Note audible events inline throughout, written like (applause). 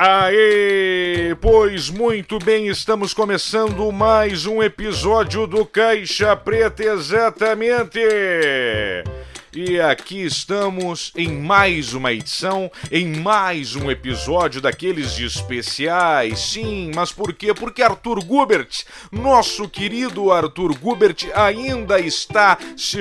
Aê! Pois muito bem, estamos começando mais um episódio do Caixa Preta, exatamente! E aqui estamos em mais uma edição, em mais um episódio daqueles especiais. Sim, mas por quê? Porque Arthur Gubert, nosso querido Arthur Gubert, ainda está se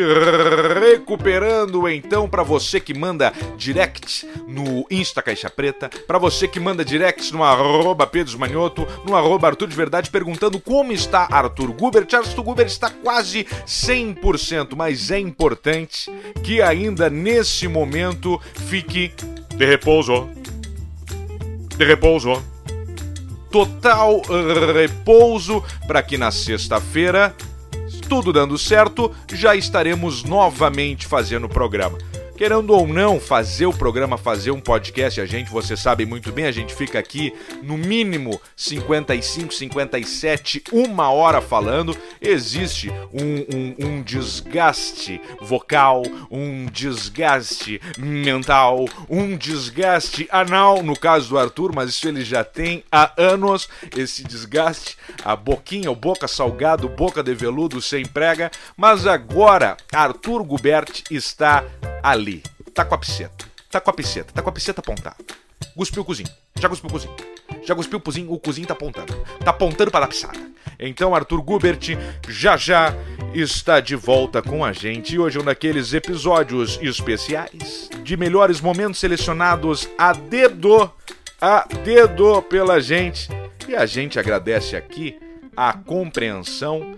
recuperando. Então, para você que manda direct no Insta Caixa Preta, para você que manda direct no arroba Pedro Manioto, no arroba Arthur de Verdade, perguntando como está Arthur Gubert. Arthur Gubert está quase 100%, mas é importante que ainda nesse momento fique de repouso. De repouso. Total repouso para que na sexta-feira, tudo dando certo, já estaremos novamente fazendo o programa querendo ou não fazer o programa, fazer um podcast, a gente, você sabe muito bem, a gente fica aqui no mínimo 55, 57, uma hora falando. Existe um, um, um desgaste vocal, um desgaste mental, um desgaste anal, no caso do Arthur, mas isso ele já tem há anos, esse desgaste, a boquinha, o boca salgado, boca de veludo sem prega, mas agora Arthur Gubert está ali. Tá com a pisceta. Tá com a pisceta. Tá com a pisceta apontada. Cuspiu o cozinho. Já cuspiu o cozinho. Já cuspiu o cozinho. O cozinho tá apontando. Tá apontando para a pisada. Então Arthur Gubert já já está de volta com a gente. E hoje é um daqueles episódios especiais de melhores momentos selecionados a dedo, a dedo pela gente. E a gente agradece aqui a compreensão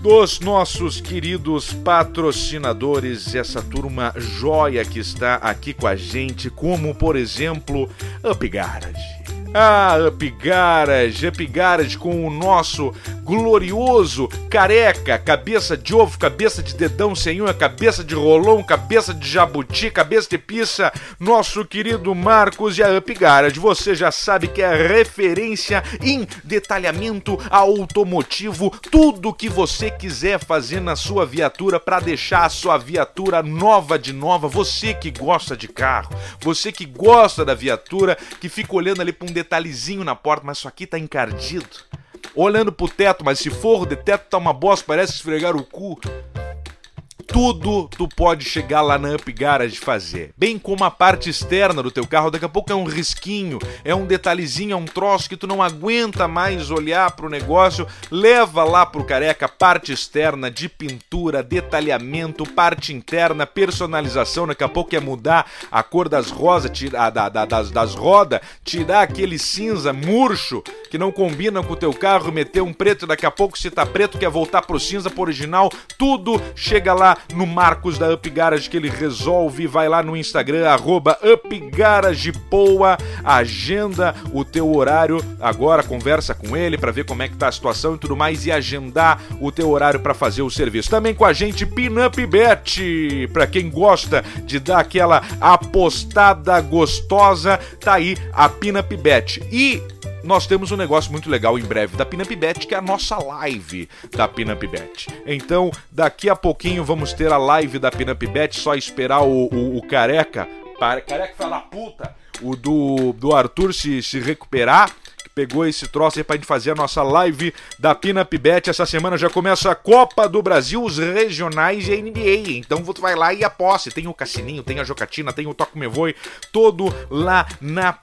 dos nossos queridos patrocinadores, essa turma joia que está aqui com a gente, como por exemplo Up. Ah, Up Garage, Up Garage com o nosso glorioso careca, cabeça de ovo, cabeça de dedão sem unha, cabeça de rolão, cabeça de jabuti, cabeça de pizza, nosso querido Marcos e a Up Garage. Você já sabe que é referência em detalhamento automotivo, tudo que você quiser fazer na sua viatura para deixar a sua viatura nova de nova. Você que gosta de carro, você que gosta da viatura, que fica olhando ali para um detalhezinho na porta, mas isso aqui tá encardido. Olhando pro teto, mas se forro de teto tá uma bosta, parece esfregar o cu tudo tu pode chegar lá na Up Garage fazer. Bem como a parte externa do teu carro, daqui a pouco é um risquinho, é um detalhezinho, é um troço que tu não aguenta mais olhar pro negócio, leva lá pro careca parte externa de pintura, detalhamento, parte interna, personalização, daqui a pouco é mudar a cor das rosas, tirar da, da, das, das rodas, tirar aquele cinza murcho que não combina com o teu carro, meter um preto, daqui a pouco se tá preto quer voltar pro cinza pro original, tudo chega lá no Marcos da Up Garage que ele resolve. Vai lá no Instagram, arroba UpGaragePoa, agenda o teu horário agora, conversa com ele para ver como é que tá a situação e tudo mais e agendar o teu horário para fazer o serviço. Também com a gente Pinup Bet, para quem gosta de dar aquela apostada gostosa, tá aí a Pinup Bet. E nós temos um negócio muito legal em breve da Pinup Bet, que é a nossa live da Pinup Bet. Então, daqui a pouquinho vamos ter a live da Pinup Bet, só esperar o, o, o careca, careca fala puta, o do, do Arthur se, se recuperar pegou esse troço aí pra gente fazer a nossa live da Bet. Essa semana já começa a Copa do Brasil, os regionais e a NBA. Então você vai lá e aposte. Tem o Cassininho, tem a Jocatina, tem o Toco Me Voe, todo lá na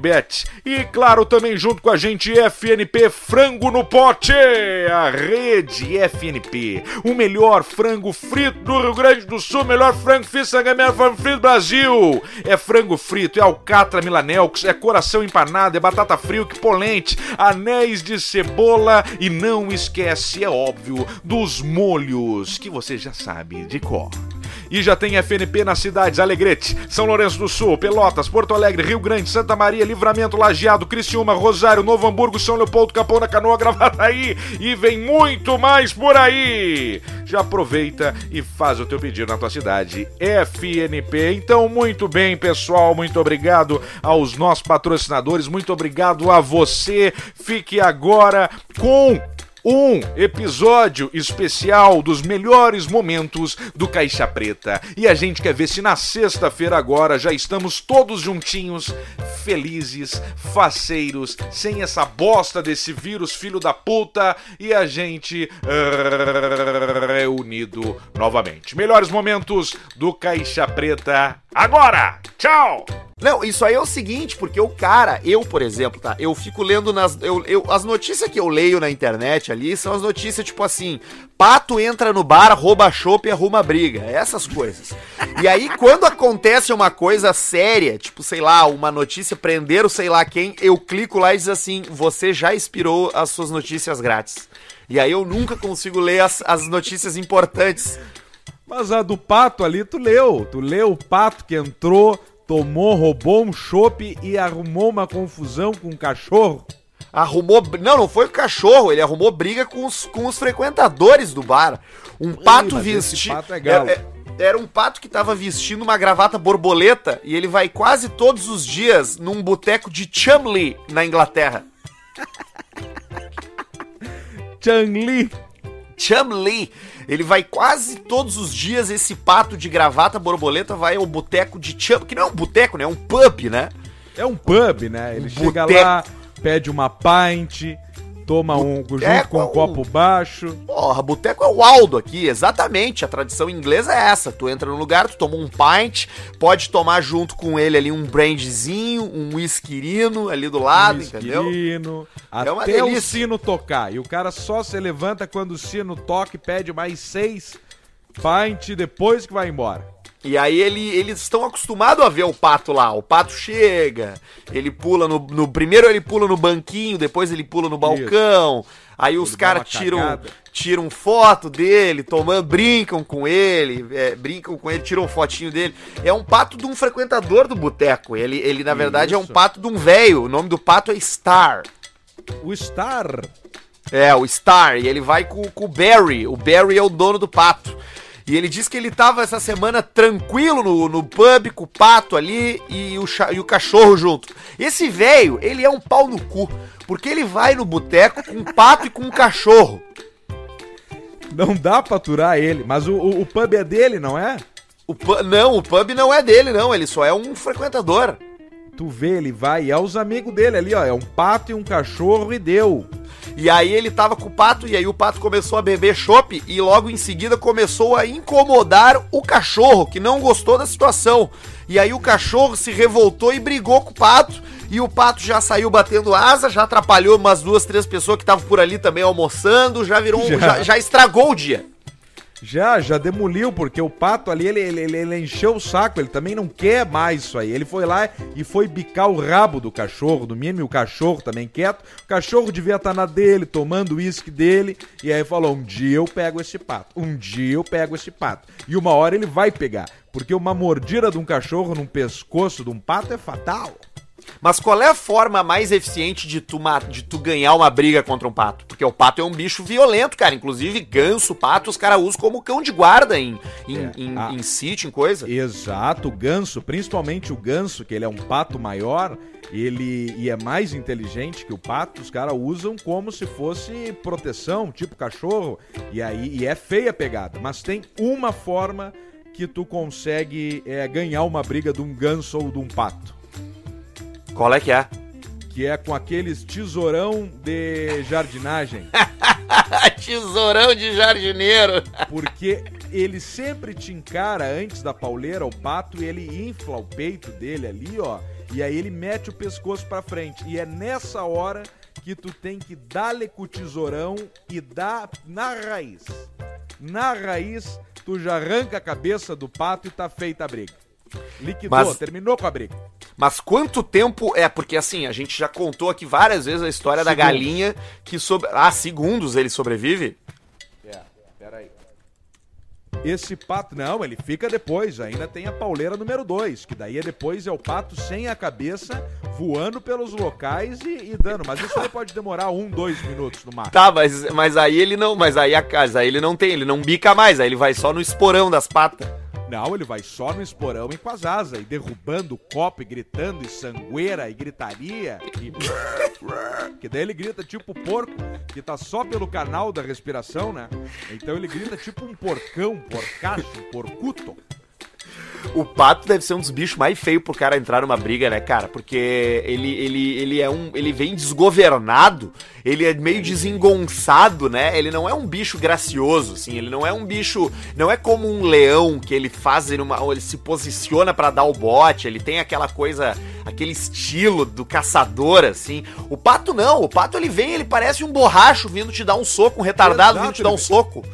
Bet. E claro, também junto com a gente, FNP Frango no Pote, a rede FNP. O melhor frango frito do Rio Grande do Sul, melhor frango frito, sangamento, frango frito do Brasil. É frango frito, é alcatra milanelx, é coração empanado, é batata frio que polente, anéis de cebola e não esquece, é óbvio, dos molhos que você já sabe de cor. E já tem FNP nas cidades Alegrete, São Lourenço do Sul, Pelotas, Porto Alegre, Rio Grande, Santa Maria, Livramento, Lajeado, Criciúma, Rosário, Novo Hamburgo, São Leopoldo, Capão da Canoa, (laughs) Gravataí e vem muito mais por aí. Já aproveita e faz o teu pedido na tua cidade. FNP. Então, muito bem, pessoal, muito obrigado aos nossos patrocinadores, muito obrigado a você. Fique agora com um episódio especial dos melhores momentos do Caixa Preta. E a gente quer ver se na sexta-feira agora já estamos todos juntinhos, felizes, faceiros, sem essa bosta desse vírus filho da puta e a gente reunido novamente. Melhores momentos do Caixa Preta agora. Tchau. Não, isso aí é o seguinte, porque o cara, eu, por exemplo, tá? Eu fico lendo nas. Eu, eu, as notícias que eu leio na internet ali são as notícias tipo assim: pato entra no bar, rouba chopp e arruma briga. Essas coisas. E aí, quando acontece uma coisa séria, tipo, sei lá, uma notícia prender o sei lá quem, eu clico lá e diz assim: você já expirou as suas notícias grátis. E aí eu nunca consigo ler as, as notícias importantes. Mas a do pato ali, tu leu. Tu leu o pato que entrou tomou, roubou um chope e arrumou uma confusão com um cachorro? Arrumou. Não, não foi o cachorro, ele arrumou briga com os, com os frequentadores do bar. Um pato vestido. Pato é galo. É, é, era um pato que tava vestindo uma gravata borboleta e ele vai quase todos os dias num boteco de Chumley, na Inglaterra. Chumley. Chumley. Ele vai quase todos os dias, esse pato de gravata borboleta vai ao boteco de Chum, que não é um boteco, né? É um pub, né? É um pub, né? Ele um chega boteco. lá, pede uma pint, toma um junto com um é copo baixo. Porra, boteco é o Aldo aqui, exatamente. A tradição inglesa é essa. Tu entra no lugar, tu toma um pint, pode tomar junto com ele ali um brandzinho, um whiskyino ali do lado, um entendeu? Até é uma delícia. o sino tocar. E o cara só se levanta quando o sino toca e pede mais seis pint depois que vai embora. E aí ele, eles estão acostumados a ver o pato lá. O pato chega, ele pula no, no, Primeiro ele pula no banquinho, depois ele pula no balcão. Isso. Aí os caras tiram, tiram foto dele, tomando, brincam com ele, é, brincam com ele, tiram fotinho dele. É um pato de um frequentador do boteco. Ele, ele, na verdade, Isso. é um pato de um velho. O nome do pato é Star. O Star? É, o Star. E ele vai com, com o Barry. O Barry é o dono do pato. E ele disse que ele tava essa semana tranquilo no, no pub com o pato ali e o, e o cachorro junto. Esse velho, ele é um pau no cu, porque ele vai no boteco com um pato e com um cachorro. Não dá pra aturar ele, mas o, o, o pub é dele, não é? O não, o pub não é dele, não. Ele só é um frequentador. Tu vê, ele vai e é os amigos dele ali, ó. É um pato e um cachorro e deu. E aí ele tava com o pato, e aí o pato começou a beber chopp e logo em seguida começou a incomodar o cachorro, que não gostou da situação. E aí o cachorro se revoltou e brigou com o pato. E o pato já saiu batendo asa, já atrapalhou umas duas, três pessoas que estavam por ali também almoçando, já virou já. já, já estragou o dia. Já, já demoliu, porque o pato ali, ele, ele, ele, encheu o saco, ele também não quer mais isso aí. Ele foi lá e foi bicar o rabo do cachorro, do mínimo, o cachorro também quieto. O cachorro devia estar na dele, tomando uísque dele, e aí falou: um dia eu pego esse pato, um dia eu pego esse pato. E uma hora ele vai pegar, porque uma mordida de um cachorro num pescoço de um pato é fatal. Mas qual é a forma mais eficiente de tu, de tu ganhar uma briga contra um pato? Porque o pato é um bicho violento, cara. Inclusive, ganso, pato, os caras usam como cão de guarda em, em, é, em, a... em sítio, em coisa. Exato, o ganso, principalmente o ganso, que ele é um pato maior, ele e é mais inteligente que o pato, os caras usam como se fosse proteção, tipo cachorro. E aí e é feia a pegada. Mas tem uma forma que tu consegue é, ganhar uma briga de um ganso ou de um pato. Qual é que é? Que é com aqueles tesourão de jardinagem. (laughs) tesourão de jardineiro. Porque ele sempre te encara antes da pauleira, o pato, e ele infla o peito dele ali, ó. E aí ele mete o pescoço para frente. E é nessa hora que tu tem que dar-lhe com o tesourão e dar na raiz. Na raiz, tu já arranca a cabeça do pato e tá feita a briga. Liquidou, Mas... terminou com a briga. Mas quanto tempo é? Porque assim, a gente já contou aqui várias vezes a história segundos. da galinha que sobre. Ah, segundos ele sobrevive? É, peraí. Esse pato, não, ele fica depois. Ainda tem a pauleira número 2, que daí é depois é o pato sem a cabeça, voando pelos locais e, e dando. Mas isso aí pode demorar um, dois minutos no máximo. Tá, mas, mas aí ele não. Mas aí a casa, aí ele não tem, ele não bica mais, aí ele vai só no esporão das patas. Não, ele vai só no esporão e com as asas, e derrubando o copo, e gritando, e sangueira, e gritaria, e... que daí ele grita tipo porco, que tá só pelo canal da respiração, né? Então ele grita tipo um porcão, um porcuto. O pato deve ser um dos bichos mais feios pro cara entrar numa briga, né, cara? Porque ele, ele, ele é um. Ele vem desgovernado, ele é meio desengonçado, né? Ele não é um bicho gracioso, assim. Ele não é um bicho. Não é como um leão que ele faz uma. Ele se posiciona para dar o bote, ele tem aquela coisa. aquele estilo do caçador, assim. O pato não, o pato ele vem, ele parece um borracho vindo te dar um soco, um retardado Exato, vindo te dar um soco.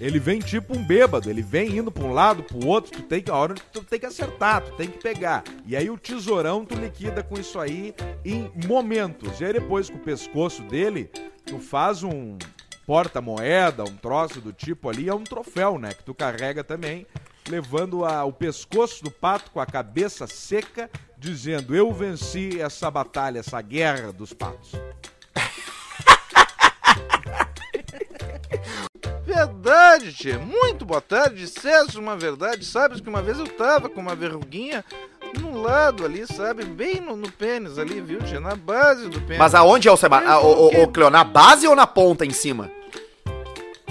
Ele vem tipo um bêbado, ele vem indo pra um lado, pro outro, tu tem que, a hora tu tem que acertar, tu tem que pegar. E aí o tesourão tu liquida com isso aí em momentos. E aí depois com o pescoço dele, tu faz um porta-moeda, um troço do tipo ali, é um troféu, né, que tu carrega também, levando a- o pescoço do pato com a cabeça seca, dizendo, eu venci essa batalha, essa guerra dos patos. Verdade, tia. Muito boa tarde. César, uma verdade. Sabes que uma vez eu tava com uma verruguinha no lado ali, sabe? Bem no, no pênis ali, viu, tia? Na base do pênis. Mas aonde é o Seba? Ah, o, o, o Cleo, na base ou na ponta em cima?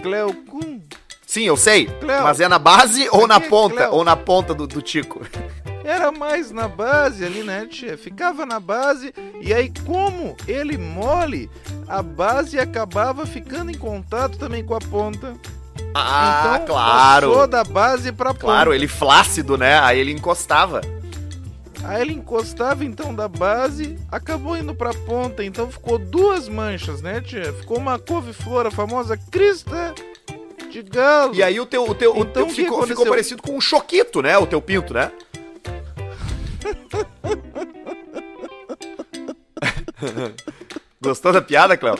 Cleocum. Sim, eu sei. Cleo. Mas é na base ou na ponta? Cleo. Ou na ponta do, do Tico? Era mais na base ali, né, tia? Ficava na base e aí, como ele mole, a base acabava ficando em contato também com a ponta. Ah, então, claro. Passou da base pra ponta. Claro, ele flácido, né? Aí ele encostava. Aí ele encostava então da base, acabou indo pra ponta, então ficou duas manchas, né, tia? Ficou uma couve-flor, a famosa crista de galo. E aí o teu, o teu, Então, teu o que ficou, ficou parecido com um choquito, né? O teu pinto, né? (laughs) Gostou da piada, Cléo?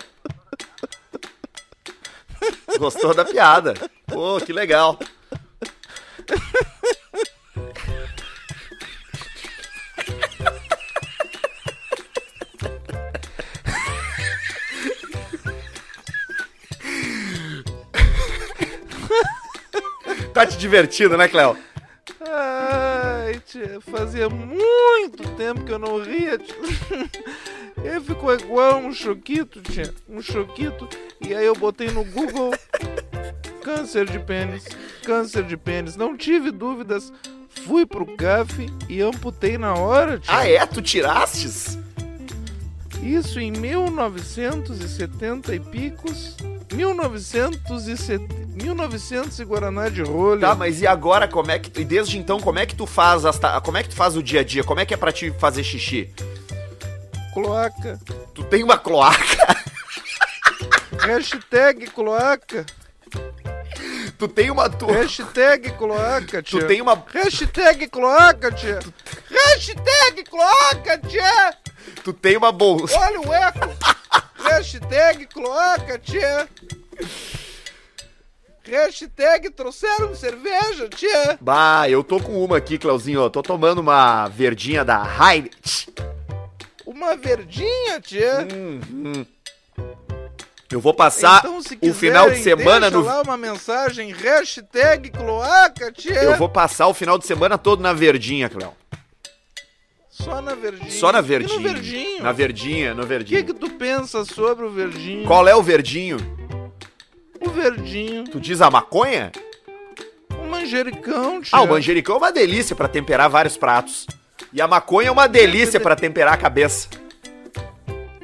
Gostou da piada. Pô, que legal. Tá te divertindo, né, Cléo? Ai, fazia muito tempo que eu não ria, tia. (laughs) Ele ficou igual um choquito, tia. Um choquito. E aí eu botei no Google câncer de pênis. Câncer de pênis. Não tive dúvidas. Fui pro CAF e amputei na hora, tia. Ah, é? Tu tirastes? Isso em 1970 e picos. 1970, 1900 e Guaraná de rolha. Tá, mas e agora como é que. E desde então, como é que tu faz as ta- Como é que tu faz o dia a dia? Como é que é pra ti fazer xixi? Cloaca. Tu tem uma cloaca? Hashtag cloaca. Tu tem uma. Tu, Hashtag cloaca, tia. tu tem uma. Hashtag cloaca, tia. Hashtag cloaca, tia. Tu tem uma bolsa. Olha o eco. Hashtag cloaca, tia. Hashtag trouxeram cerveja, tia. Bah, eu tô com uma aqui, Cleuzinho. Eu tô tomando uma verdinha da Heinz. Uma verdinha, tia. Uhum. Eu vou passar Então, se o final de quiserem, semana no. lá uma mensagem. Hashtag cloaca, tia. Eu vou passar o final de semana todo na verdinha, Cleo. Só na verdinha. Só na E verdinha. no verdinho. Na verdinha, no O que verdinho. que tu pensa sobre o verdinho? Qual é o verdinho? O verdinho. Tu diz a maconha? O manjericão, tia. Ah, o manjericão é uma delícia pra temperar vários pratos. E a maconha é uma delícia pra temperar a cabeça.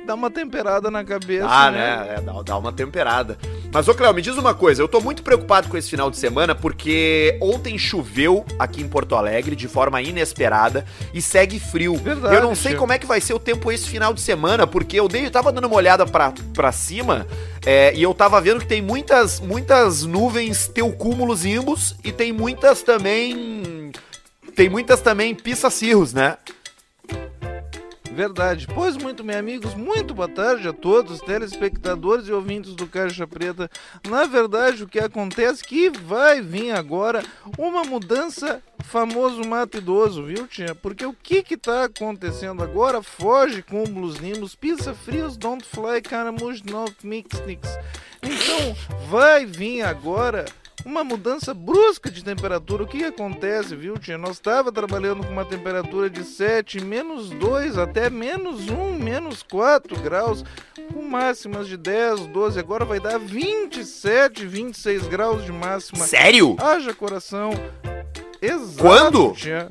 Dá uma temperada na cabeça, Ah, né? né? É, dá, dá uma temperada. Mas, ô Cléo, me diz uma coisa. Eu tô muito preocupado com esse final de semana porque ontem choveu aqui em Porto Alegre de forma inesperada e segue frio. Verdade, eu não sei como é que vai ser o tempo esse final de semana, porque eu dei, eu tava dando uma olhada pra, pra cima é, e eu tava vendo que tem muitas, muitas nuvens teocúmulos imbus e tem muitas também... Tem muitas também pissacirros, né? Verdade. Pois muito, meus amigos, muito boa tarde a todos, telespectadores e ouvintes do Caixa Preta. Na verdade, o que acontece é que vai vir agora uma mudança famoso mato idoso, viu, tia? Porque o que que tá acontecendo agora? Foge cúmulos nimbos, pizza frios, don't fly, caramuj, not mix, nix. Então, vai vir agora uma mudança brusca de temperatura. O que, que acontece, viu, tia? Nós estava trabalhando com uma temperatura de 7, menos 2, até menos 1, menos 4 graus, com máximas de 10, 12. Agora vai dar 27, 26 graus de máxima. Sério? Haja coração. Exato, Quando? tia.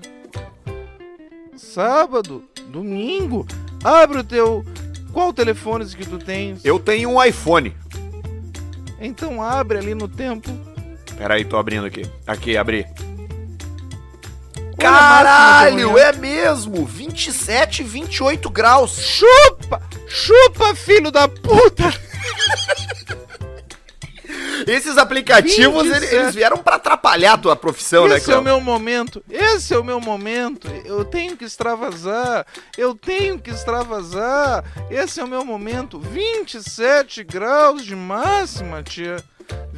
Sábado, domingo. Abre o teu. Qual telefone que tu tens? Eu tenho um iPhone. Então abre ali no tempo. Peraí, tô abrindo aqui. Aqui, abri. Caralho, é mesmo! 27, 28 graus. Chupa! Chupa, filho da puta! (laughs) Esses aplicativos, 27. eles, eles vieram pra atrapalhar a tua profissão, né, Esse é o meu momento. Esse é o meu momento. Eu tenho que extravasar. Eu tenho que extravasar. Esse é o meu momento. 27 graus de máxima, tia.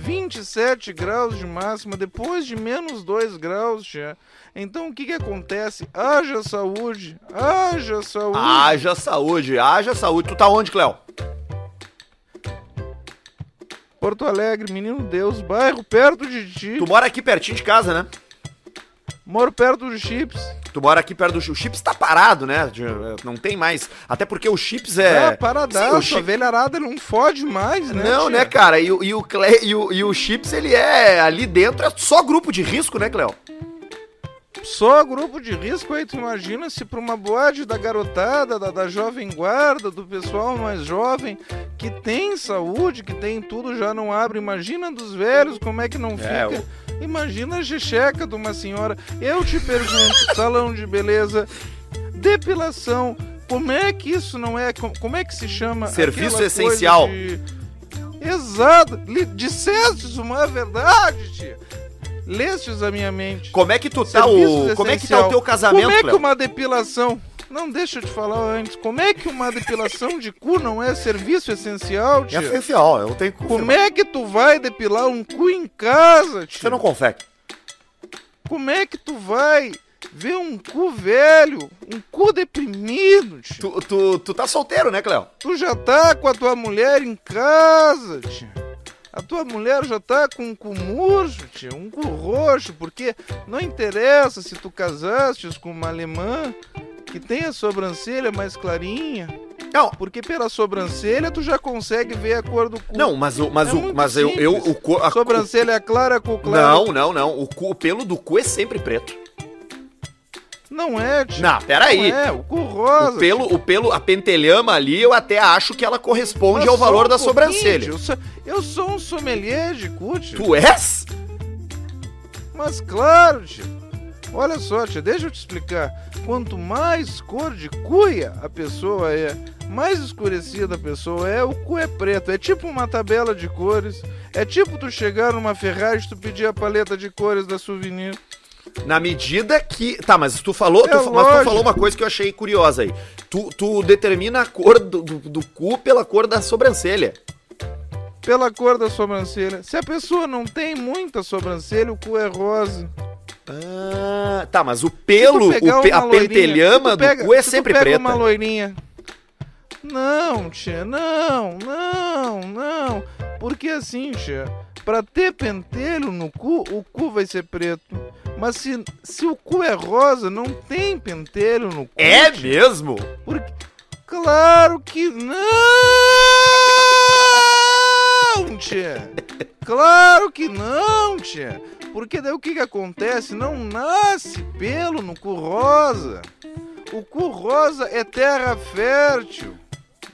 27 graus de máxima depois de menos 2 graus, tia. Então o que que acontece? Haja saúde. Haja saúde. Haja saúde, haja saúde. Tu tá onde, Cléo? Porto Alegre, menino Deus, bairro perto de ti. Tu mora aqui pertinho de casa, né? Moro perto do Chips. Tu mora aqui perto do Chips. O Chips tá parado, né? De- Não tem mais. Até porque o Chips é. Ah, paradaço. O A Chips- velharada não fode mais, né? Não, tia? né, cara? E, o- e, o Cle... e, o, e o Chips, ele é ali dentro, é só grupo de risco, né, Cléo? Só grupo de risco aí, tu imagina se pra uma boate da garotada, da, da jovem guarda, do pessoal mais jovem, que tem saúde, que tem tudo, já não abre. Imagina dos velhos, como é que não É, fica. Imagina a checheca de uma senhora. Eu te pergunto, (laughs) salão de beleza, depilação, como é que isso não é, como, é que se chama? Serviço essencial. de- Exato, dissestes uma verdade, tia. Lestes a minha mente. Como é que tu tá Serviços o. Como é que tá essencial. o teu casamento, Como é que uma depilação. Não, deixa eu te falar antes. Como é que uma depilação de cu não é serviço essencial, É tia? essencial, eu tenho que Como é que tu vai depilar um cu em casa, tia? Você não consegue. Como é que tu vai ver um cu velho, um cu deprimido, tia? Tu, tu, tu tá solteiro, né, Cléo? Tu já tá com a tua mulher em casa, tia. A tua mulher já tá com um cu murcho, tia, um cu roxo, porque não interessa se tu casastes com uma alemã que tem a sobrancelha mais clarinha, Não, porque pela sobrancelha tu já consegue ver a cor do cu. não, mas o. Mas, É o, mas eu, eu. O, co- a- Sobrancelha clara, cu claro. Não, não, não. O, cu- o pelo do cu é sempre preto. Não é, tia. Não, peraí. Não é, o cu rosa. O pelo, o pelo, a pentelhama ali, eu até acho que ela corresponde Mas ao valor um da sobrancelha. Eu sou, eu sou um sommelier de cu, tia. Tu és? Mas claro, tia. Olha só, tia, deixa eu te explicar. Quanto mais cor de cuia a pessoa é, mais escurecida a pessoa é, o cu é preto. É tipo uma tabela de cores. É tipo tu chegar numa Ferrari e tu pedir a paleta de cores da Souvenir. Na medida que. Tá, mas tu falou. É tu, mas tu falou uma coisa que eu achei curiosa aí. Tu, tu determina a cor do, do, do cu pela cor da sobrancelha. Pela cor da sobrancelha. Se a pessoa não tem muita sobrancelha, o cu é rosa. Ah, tá, mas o pelo, o pe- a pentelhama tu do pega- cu é se tu sempre pega preta. uma loirinha. Não, tia, não, não, não. Porque assim, tia, pra ter pentelho no cu, o cu vai ser preto. Mas se, se o cu é rosa, não tem pentelho no cu. É tia. mesmo? Porque... Claro que não, tia. Claro que não, tia. Porque daí o que que acontece? Não nasce pelo no cu rosa. O cu rosa é terra fértil.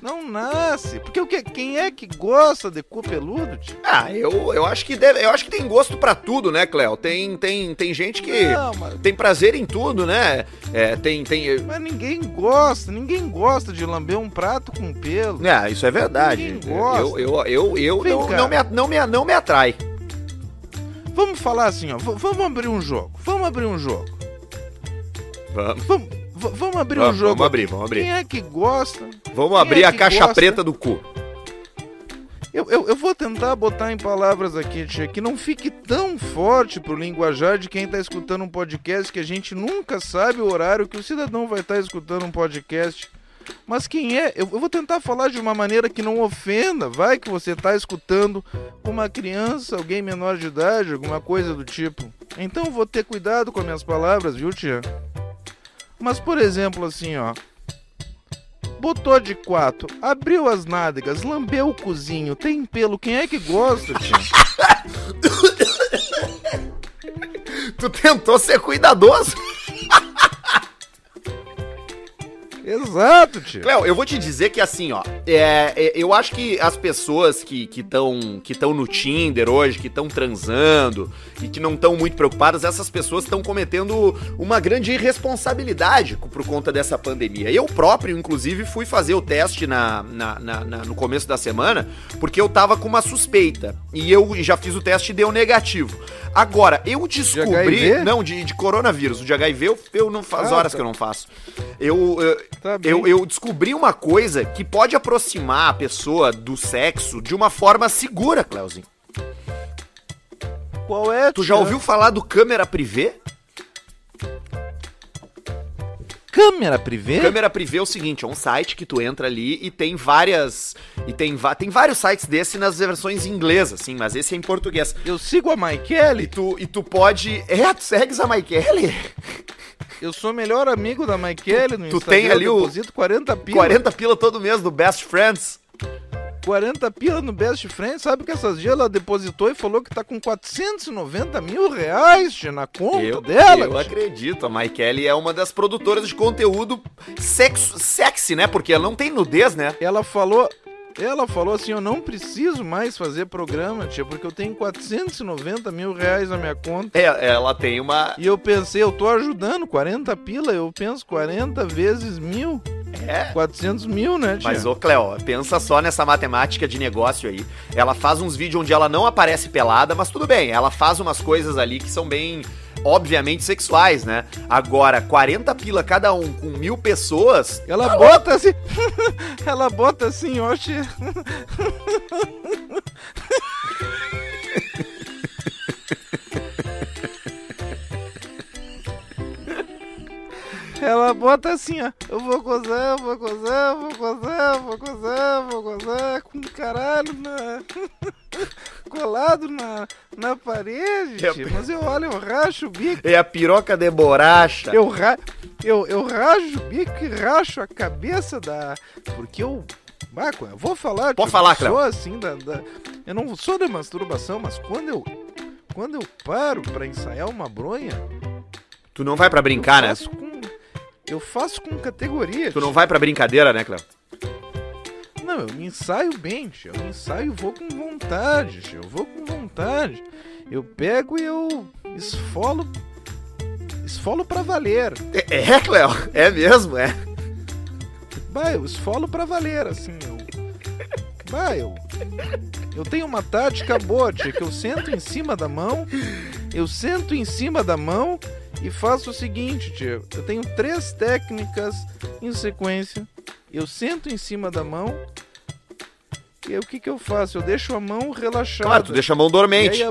Não nasce. Porque o que? Quem é que gosta de cu peludo, tia? Ah, eu, eu acho que deve, eu acho que tem gosto pra tudo, né, Cléo? Tem, tem, tem gente que Não, mas, tem prazer em tudo, né? É, tem, tem. mas ninguém gosta. Ninguém gosta de lamber um prato com pelo. É, isso é verdade. Ninguém gosta. Eu, eu, eu, eu Vem não, não, me, não, me, não me atrai. Vamos falar assim, ó. Vamos abrir um jogo. Vamos abrir um jogo. Vamos, Vamos, v- vamos abrir um vamos, jogo. vamos abrir, vamos abrir. Quem é que gosta? Vamos Quem abrir é a caixa gosta? preta do cu. Eu, eu, eu vou tentar botar em palavras aqui, tia, que não fique tão forte pro linguajar de quem tá escutando um podcast que a gente nunca sabe o horário que o cidadão vai estar escutando um podcast. Mas quem é? Eu, eu vou tentar falar de uma maneira que não ofenda. Vai que você tá escutando uma criança, alguém menor de idade, alguma coisa do tipo. Então eu vou ter cuidado com as minhas palavras, viu, tia? Mas por exemplo, assim, ó. Botou de quatro, abriu as nádegas, lambeu o cozinho, tem pelo, quem é que gosta, tia? Tu tentou ser cuidadoso. Exato, tia. Cléo, eu vou te dizer que assim, ó, é, é, eu acho que as pessoas que estão que estão no Tinder hoje, que estão transando e que não estão muito preocupadas, essas pessoas estão cometendo uma grande irresponsabilidade por conta dessa pandemia. Eu próprio, inclusive, fui fazer o teste na, na, na- na- no começo da semana, porque eu tava com uma suspeita. E eu já fiz o teste e deu negativo. Agora, eu descobri. HIV? Não, de, de coronavírus. O de HIV eu, eu não faz Ah, horas tá. que eu não faço. Eu, eu, Tá eu, eu descobri uma coisa que pode aproximar a pessoa do sexo de uma forma segura, Cleuzinho. Qual é, Tu já ouviu falar do câmera privê? câmera privê? Câmera privê é o seguinte, é um site que tu entra ali e tem várias e tem, tem vários sites desse nas versões inglesas, assim, mas esse é em português. Eu sigo a E Maikele, tu, e tu pode. É, tu segues a Maikele? Eu sou melhor amigo da Maikele no Tu Instagram, tem ali o- deposito 40 pila. 40 pila todo mês do Best Friends. 40 pila no Best Friend, sabe que essas dias ela depositou e falou que tá com 490 mil reais tia, na conta Eu, dela. eu tia. acredito, a Maikele é uma das produtoras de conteúdo sexo, sexy, né? Porque ela não tem nudez, né? Ela falou, ela falou assim, eu não preciso mais fazer programa, tia, porque eu tenho 490 mil reais na minha conta. É, ela tem uma. E eu pensei, eu tô ajudando, 40 pila, eu penso 40 vezes mil, É. 400 mil, né, tia? Mas, ô Cleo, pensa só nessa matemática de negócio aí. Ela faz uns vídeos onde ela não aparece pelada, mas tudo bem, ela faz umas coisas ali que são bem, obviamente, sexuais, né? Agora, 40 pila cada um com mil pessoas. Ela bota assim, (laughs) ela bota assim, ó, (laughs) Ela bota assim, ó. Eu vou gozar, eu vou gozar, eu vou gozar, eu vou gozar, eu vou gozar com caralho na. (laughs) colado na, na parede, É, tia. Mas eu olho, eu racho o bico. É a piroca de borracha. Eu, ra eu, eu rajo o bico e racho a cabeça da. Porque eu. Baco, eu vou falar. Pode eu falar, Cléo. sou assim da, da- Eu não sou da masturbação, mas quando eu. Quando eu paro pra ensaiar uma bronha. Tu não vai pra brincar, eu né? com, Eu faço com categoria. Tu não vai pra brincadeira, né, Cleo? Não, eu me ensaio bem, tia. Eu me ensaio e vou com vontade, tia. Eu vou com vontade. Eu pego e eu esfolo. Esfolo pra valer. É, é, Cleo? É mesmo, é. Bah, eu esfolo pra valer, assim, eu. Bah, eu. Eu tenho uma tática boa, tia, que eu sento em cima da mão, eu sento em cima da mão e faço o seguinte, tia. Eu tenho três técnicas em sequência. Eu sento em cima da mão. E aí o que que eu faço? Eu deixo a mão relaxada. Claro, tu deixa a mão dormente. aí,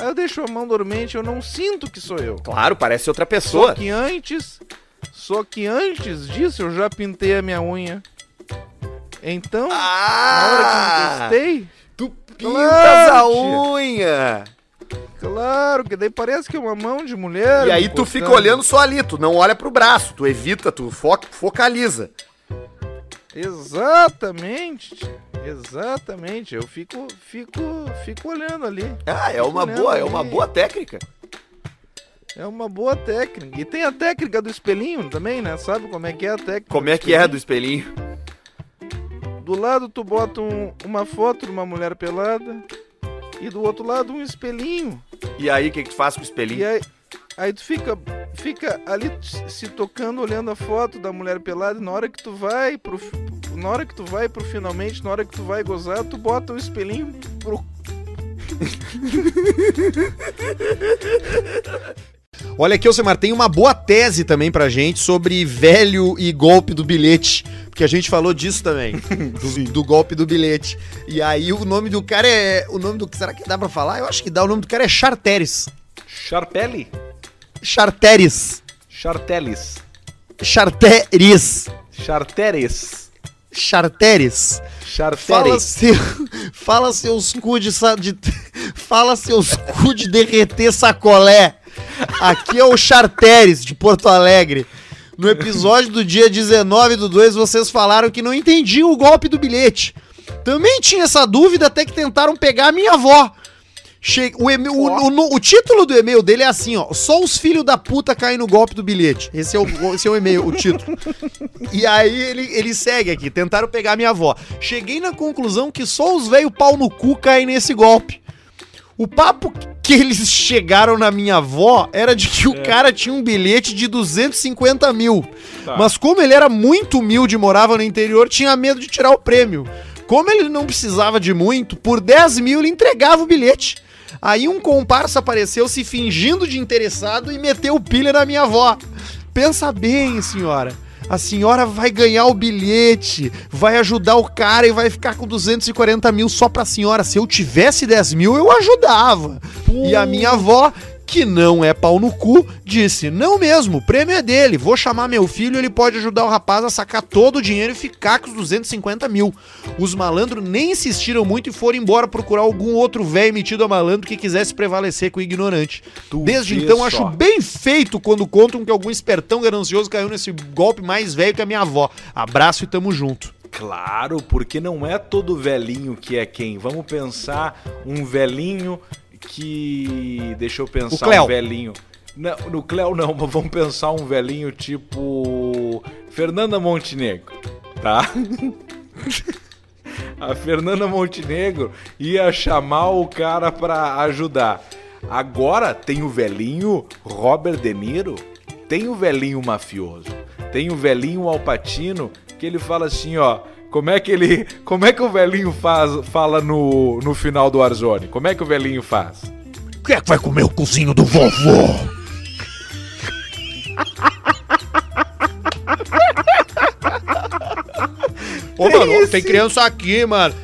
eu deixo a mão dormente, eu não sinto que sou eu. Claro, parece outra Só pessoa. que antes, só que antes disso eu já pintei a minha unha. Então, na hora que Ah! eu encostei, Tu pintas Claro, a unha! Claro, que daí parece que é uma mão de mulher. E aí tu encostando. fica olhando só ali, tu não olha pro braço, tu evita, tu fo- focaliza. Exatamente, exatamente. Eu fico, fico, fico olhando ali. Ah, é uma boa, é uma ali. boa técnica. É uma boa técnica. E tem a técnica do espelhinho também, né? Sabe como é que é a técnica? Como é que é do espelhinho? Do lado tu bota um- uma foto de uma mulher pelada e do outro lado um espelhinho. E aí, o que, que tu faz com o E espelhinho? aí, aí tu fica, fica ali se tocando, olhando a foto da mulher pelada. E na hora que tu vai pro, na hora que tu vai pro finalmente, na hora que tu vai gozar, tu bota o espelhinho pro. (laughs) Olha aqui, Alcemar, tem uma boa tese também pra gente sobre velho e golpe do bilhete. Porque a gente falou disso também. (laughs) Do, do golpe do bilhete. E aí o nome do cara é. O nome do. Será que dá pra falar? Eu acho que dá. O nome do cara é Charteres. Charpelli? Charteres. Chartelis. Charteres. Charteres. Charteres. Fala, Charteres. seu, fala seus cu de, de (laughs) fala seus cu de derreter sacolé. Aqui é o Charteres de Porto Alegre. No episódio do dia 19 do 2, vocês falaram que não entendiam o golpe do bilhete. Também tinha essa dúvida até que tentaram pegar a minha avó. Che- o, eme- o- o- o título do e-mail dele é assim, ó. Só os filhos da puta caem no golpe do bilhete. Esse é o, esse é o e-mail, o título. E aí ele, ele segue aqui, tentaram pegar minha avó. Cheguei na conclusão que só os velho pau no cu caem nesse golpe. O papo que eles chegaram na minha avó era de que o cara tinha um bilhete de 250 mil. Tá. Mas como ele era muito humilde e morava no interior, tinha medo de tirar o prêmio. Como ele não precisava de muito, por 10 mil ele entregava o bilhete. Aí um comparsa apareceu se fingindo de interessado e meteu pilha na minha avó. Pensa bem, senhora. A senhora vai ganhar o bilhete, vai ajudar o cara e vai ficar com 240 mil só pra senhora. Se eu tivesse 10 mil, eu ajudava. E a minha avó, que não é pau no cu, disse: Não mesmo, o prêmio é dele. Vou chamar meu filho, ele pode ajudar o rapaz a sacar todo o dinheiro e ficar com os 250 mil. Os malandros nem insistiram muito e foram embora procurar algum outro velho metido a malandro que quisesse prevalecer com o ignorante. Tu Desde então, só. acho bem feito quando contam que algum espertão ganancioso caiu nesse golpe mais velho que a minha avó. Abraço e tamo junto. Claro, porque não é todo velhinho que é quem. Vamos pensar um velhinho que. Deixa eu pensar um velhinho. Não, no Cléo não, (laughs) mas vamos pensar um velhinho tipo. Fernanda Montenegro, tá? (laughs) A Fernanda Montenegro ia chamar o cara pra ajudar. Agora tem o velhinho Robert De Niro, tem o velhinho mafioso, tem o velhinho Alpatino que ele fala assim, ó, como é que ele, como é que o velhinho faz, fala no, no final do Arzoni? Como é que o velhinho faz? Quem é que vai comer o cozinho do vovô? Ô, mano, tem criança aqui, mano.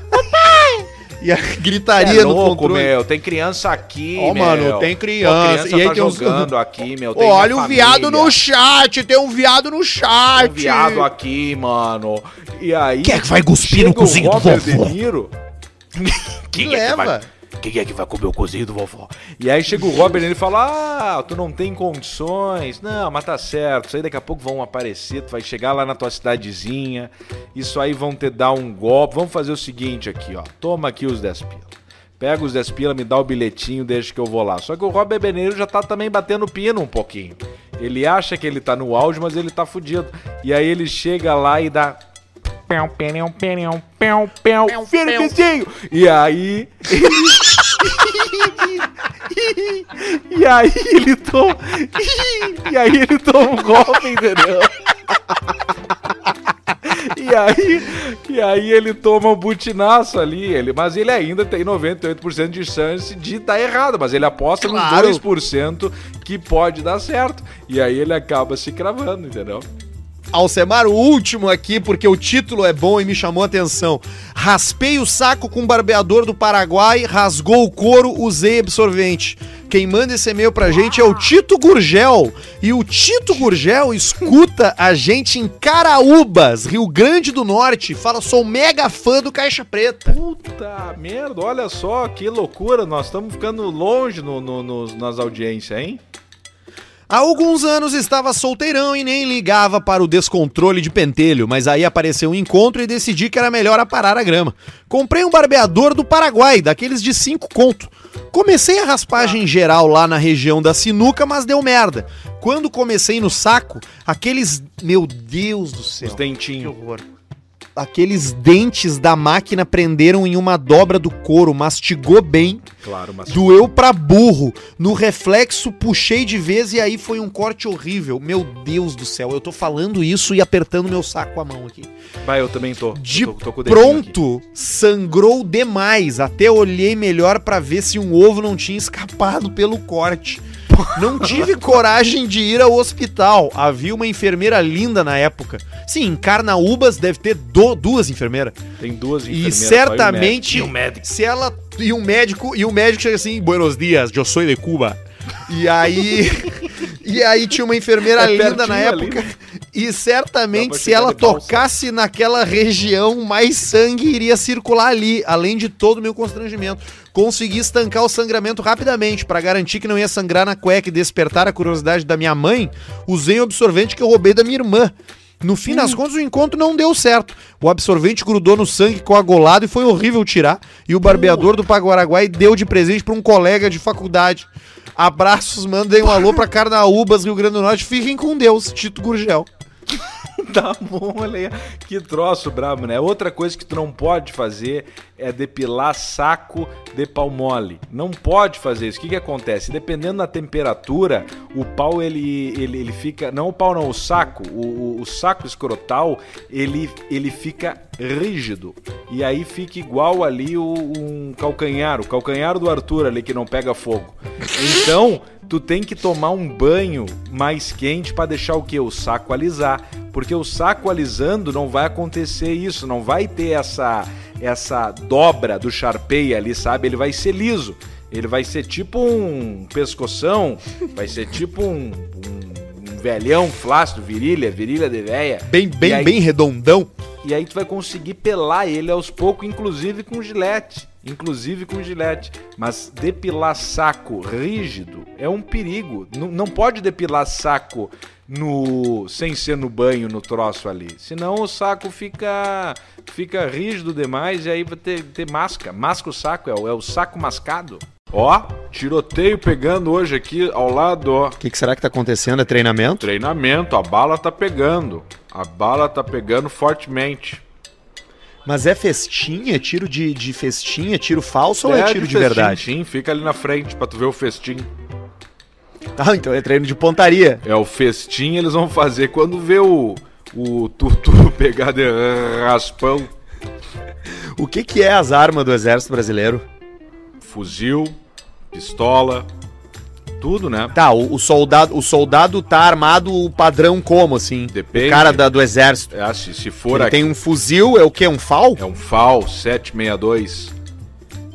E a (laughs) gritaria é no louco, controle. meu, tem criança aqui, Ó, meu. mano, tem criança. Criança E aí tá tem uns- jogando (laughs) aqui, meu. Tem olha minha o viado no chat, tem um viado no chat. Tem um viado aqui, mano. E aí. Quem é que vai cuspir no cozinho do vovô? De Niro. (laughs) Quem é que Leva. vai- Quem é que vai comer o cozinho do vovô? E aí chega o Robert e ele fala: Ah, tu não tem condições. Não, mas tá certo. Isso aí daqui a pouco vão aparecer. Tu vai chegar lá na tua cidadezinha. Isso aí vão te dar um golpe. Vamos fazer o seguinte aqui, ó. Toma aqui os 10 pila. Pega os 10 pila, me dá o bilhetinho, deixa que eu vou lá. Só que o Robert Beneiro já tá também batendo pino um pouquinho. Ele acha que ele tá no auge, mas ele tá fudido. E aí ele chega lá e dá. Pão, pão, pão, pão, pão, Firmezinho! E aí. e aí ele (laughs) toma. (laughs) e aí ele toma um golpe, entendeu? (laughs) E aí, e aí ele toma um butinaço ali, ele, mas ele ainda tem 98% de chance de dar errado, mas ele aposta Claro. nos 2% que pode dar certo. E aí ele acaba se cravando, entendeu? Alcemar, o último aqui, porque o título é bom e me chamou a atenção. Raspei o saco com o barbeador do Paraguai, rasgou o couro, usei absorvente. Quem manda esse e-mail pra gente é o Tito Gurgel. E o Tito Gurgel escuta a gente em Caraúbas, Rio Grande do Norte. Fala, sou mega fã do Caixa Preta. Puta merda, olha só que loucura, nós estamos ficando longe no, no- nos- nas audiências, hein? Há alguns anos estava solteirão e nem ligava para o descontrole de pentelho, mas aí apareceu um encontro e decidi que era melhor aparar a grama. Comprei um barbeador do Paraguai, daqueles de 5 conto. Comecei a raspagem geral lá na região da sinuca, mas deu merda. Quando comecei no saco, aqueles. Meu Deus do céu. Os Que dentinhos. horror. Aqueles dentes da máquina prenderam em uma dobra do couro, mastigou bem, Claro. Doeu pra burro. No reflexo, puxei de vez e aí foi um corte horrível. Meu Deus do céu, eu tô falando isso e apertando meu saco com a mão aqui. Vai, eu também tô. De tô, tô pronto, sangrou demais. Até olhei melhor pra ver se um ovo não tinha escapado pelo corte. (laughs) Não tive coragem de ir ao hospital. Havia uma enfermeira linda na época. Sim, em Carnaúbas deve ter do- duas enfermeiras. Tem duas E enfermeiras. certamente, E o médico. se ela e um médico e o médico chega assim, Buenos dias, eu sou de Cuba. E aí (laughs) e aí tinha uma enfermeira É linda na pertinho ali, época E certamente, se ela tocasse naquela região, mais sangue iria circular ali, além de todo o meu constrangimento. Consegui estancar o sangramento rapidamente, para garantir que não ia sangrar na cueca e despertar a curiosidade da minha mãe, usei o absorvente que eu roubei da minha irmã. No fim das contas, o encontro não deu certo. O absorvente grudou no sangue coagulado e foi horrível tirar. E o barbeador do Paguaraguai deu de presente para um colega de faculdade. Abraços, mandem um alô pra Carnaúbas, Rio Grande do Norte. Fiquem com Deus, Tito Gurgel. (laughs) Tá bom, olha aí. Que troço brabo, né? Outra coisa que tu não pode fazer é depilar saco de pau mole. Não pode fazer isso. O que que acontece? Dependendo da temperatura, o pau ele, ele, ele fica... Não o pau não, o saco. O, o, o saco escrotal, ele, ele fica rígido. E aí fica igual ali o, um calcanhar. O calcanhar do Arthur ali que não pega fogo. Então... Tu tem que tomar um banho mais quente pra deixar o que? O saco alisar. Porque o saco alisando não vai acontecer isso, não vai ter essa essa dobra do Sharpei ali, sabe? Ele vai ser liso. Ele vai ser tipo um pescoção, vai ser tipo um, um, velhão flácido, virilha, virilha de véia. Bem, bem, aí- bem redondão. E aí tu vai conseguir pelar ele aos poucos, inclusive com gilete. Inclusive com gilete. Mas depilar saco rígido é um perigo. N- não pode depilar saco no sem ser no banho, no troço ali. Senão o saco fica fica rígido demais e aí vai ter, ter masca. Masca o saco, é o, é o saco mascado. Ó, tiroteio pegando hoje aqui ao lado, ó. O que, que será que tá acontecendo? É treinamento? Treinamento, a bala tá pegando. A bala tá pegando fortemente. Mas é festinha? Tiro de, de festinha? Tiro falso ou é tiro de, festim, verdade? Sim, fica ali na frente pra tu ver o festim. Ah, então é treino de pontaria. É o festim eles vão fazer quando vê o, o Tutu (laughs) pegar de raspão. O que, que é as armas do exército brasileiro? Fuzil, pistola, tudo, né? Tá, o, o soldado, o soldado tá armado o padrão como, assim? Depende. O cara da- do exército. É, se, se for Ele aqui, tem um fuzil, é o quê? Um FAL? é um FAL 762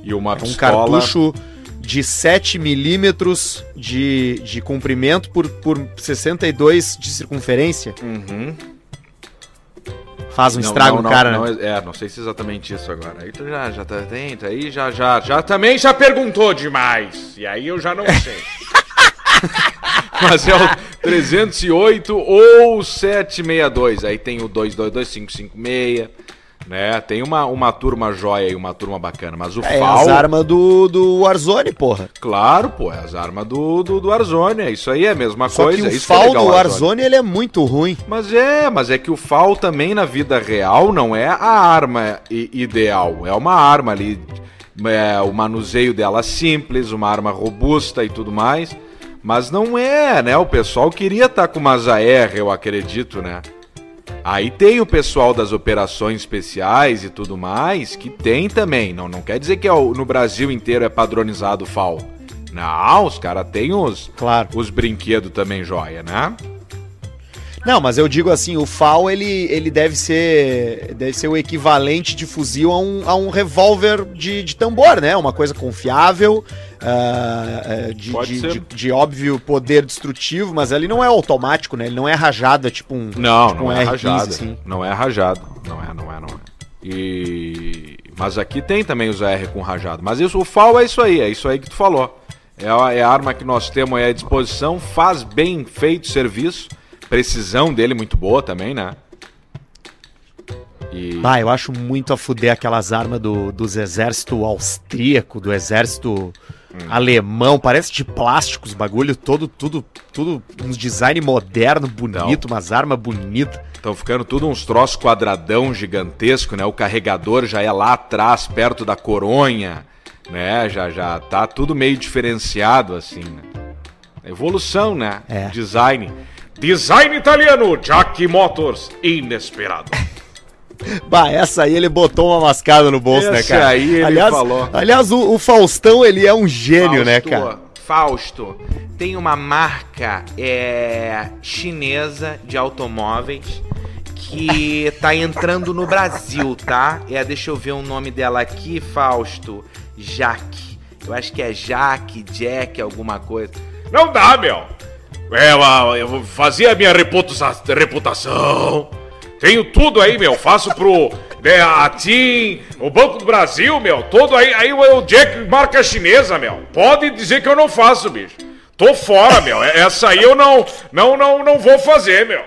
e uma um pistola. cartucho de 7 milímetros de, de comprimento por, por 62 de circunferência. Uhum. Faz um Não, estrago não, no cara, não, né? é, não sei se é exatamente isso agora. Aí tu já, já tá dentro, aí já, já, já também já perguntou demais. E aí eu já não sei. (laughs) Mas é o 308 ou 762. Aí tem o 222556, né? Tem uma, uma turma jóia e uma turma bacana. Mas o É, FAL, as armas do, do Warzone, porra. claro, pô, é as armas do, do, do Warzone. É isso aí, é a mesma Só coisa. que é o isso que é FAL legal, do Warzone, ele é muito ruim. mas é, mas é que o FAL também na vida real não é a arma ideal. É uma arma ali, é, o manuseio dela simples, uma arma robusta e tudo mais. Mas não é, né? O pessoal queria estar com umas AR, eu acredito, né? Aí tem o pessoal das operações especiais e tudo mais, que tem também. Não, não quer dizer que é o- no Brasil inteiro é padronizado o FAL. Não, os caras têm os, Claro. os brinquedos também joia, né? Não, mas eu digo assim, o FAL ele, ele deve ser deve ser o equivalente de fuzil a um, a um revólver de, de tambor, né? Uma coisa confiável, ah, de, de, de- de óbvio poder destrutivo, mas ele não é automático, né? Ele não é rajada, tipo um, Não, tipo não um é R15, rajado. assim. Não é rajado. Não é, não é, não é. E... Mas aqui tem também os AR com rajado. Mas isso, o FAL é isso aí, é isso aí que tu falou. É a, é a arma que nós temos aí à disposição, faz bem feito serviço. Precisão dele muito boa também, né? E... Bah, eu acho muito a fuder aquelas armas do, dos exército austríaco, do exército alemão, parece de plástico os bagulho, todo, tudo, tudo, uns design moderno, bonito, umas armas bonitas. Estão ficando tudo uns troços quadradão gigantesco, né? O carregador já é lá atrás, perto da coronha, né? Já, já tá tudo meio diferenciado, assim, né? Evolução, né? É. Design. Design italiano, Jack Motors, inesperado. (laughs) Bah, essa aí ele botou uma mascada no bolso, né, cara? aí ele aliás, falou. Aliás, o, o Faustão, ele é um gênio, né, Fausto, cara? Fausto, tem uma marca é, chinesa de automóveis que (laughs) tá entrando no Brasil, tá? É, deixa eu ver o nome dela aqui, Fausto. Jaque. Eu acho que é Jaque, Jack, alguma coisa. Não dá, meu. É, eu- eu fazia a minha reputa- reputação. Tenho tudo aí, meu. Faço pro né, a TIM, o Banco do Brasil, meu. Todo aí. Aí o Jack marca chinesa, meu. Pode dizer que eu não faço, bicho. Tô fora, meu. É- Essa aí eu não, não, não, não vou fazer, meu.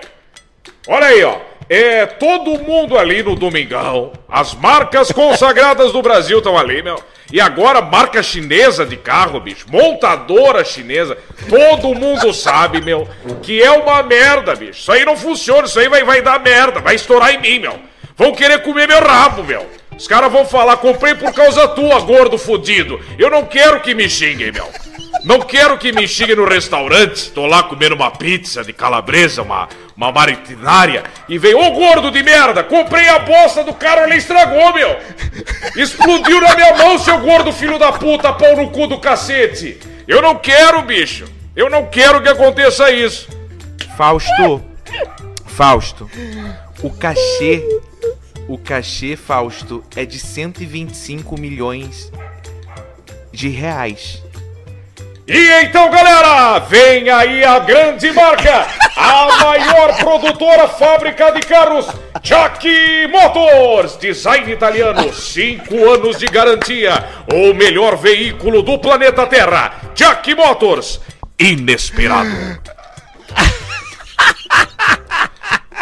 Olha aí, ó. É todo mundo ali no Domingão. As marcas consagradas do Brasil estão ali, meu. E agora, marca chinesa de carro, bicho. Montadora chinesa. Todo mundo sabe, meu, que é uma merda, bicho. Isso aí não funciona. Isso aí vai, vai dar merda. Vai estourar em mim, meu. Vão querer comer meu rabo, meu. Os caras vão falar, comprei por causa tua, gordo fudido. Eu não quero que me xinguem, meu. Não quero que me xinguem no restaurante. Tô lá comendo uma pizza de calabresa, uma, uma maritinária. E vem, ô gordo de merda, comprei a bosta do cara, ele estragou, meu. Explodiu na minha mão, seu gordo filho da puta, pau no cu do cacete. Eu não quero, bicho. Eu não quero que aconteça isso. Fausto. Fausto. O cachê. O cachê, Fausto, é de 125 milhões de reais. E então, galera, vem aí a grande marca, a maior produtora fábrica de carros, Jack Motors, design italiano, 5 anos de garantia, o melhor veículo do planeta Terra, Jack Motors, inesperado.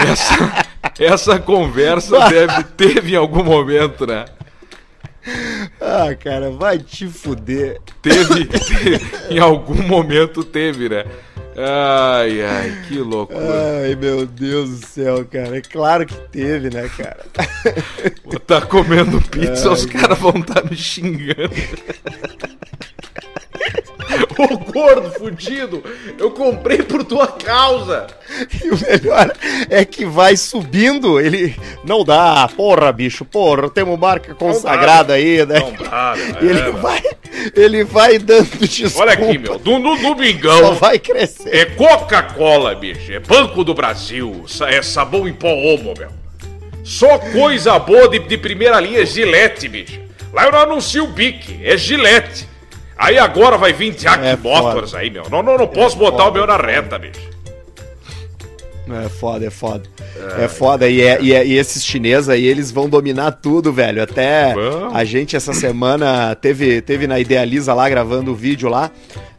Essa, essa conversa (laughs) deve, teve em algum momento, né? Ah, cara, vai te fuder. Teve, (laughs) em algum momento teve, né? Ai, ai, que loucura. Ai, meu Deus do céu, cara. É claro que teve, né, cara? Vou tá comendo pizza, os caras vão estar me xingando. (laughs) (laughs) Ô gordo fudido, eu comprei por tua causa. E o melhor é que vai subindo, ele. Não dá, porra, bicho, porra, temos marca consagrada aí, né? Não dá, E ele é, vai. Ele vai dando desculpa. Olha aqui, meu, do, Só domingão, vai crescer. É Coca-Cola, bicho. É Banco do Brasil. É sabão em pó homo, meu. Só coisa boa de, de primeira linha, Gillette, bicho. Lá eu não anuncio o Bic, é Gillette. Aí agora vai vir Jack É Motors aí, meu. Não, não, não posso botar o meu na reta, bicho. É foda, é foda. É, foda. E, é- e é- e esses chineses aí, eles vão dominar tudo, velho. Até Vão. a gente essa semana teve, teve na Idealiza lá gravando o vídeo lá.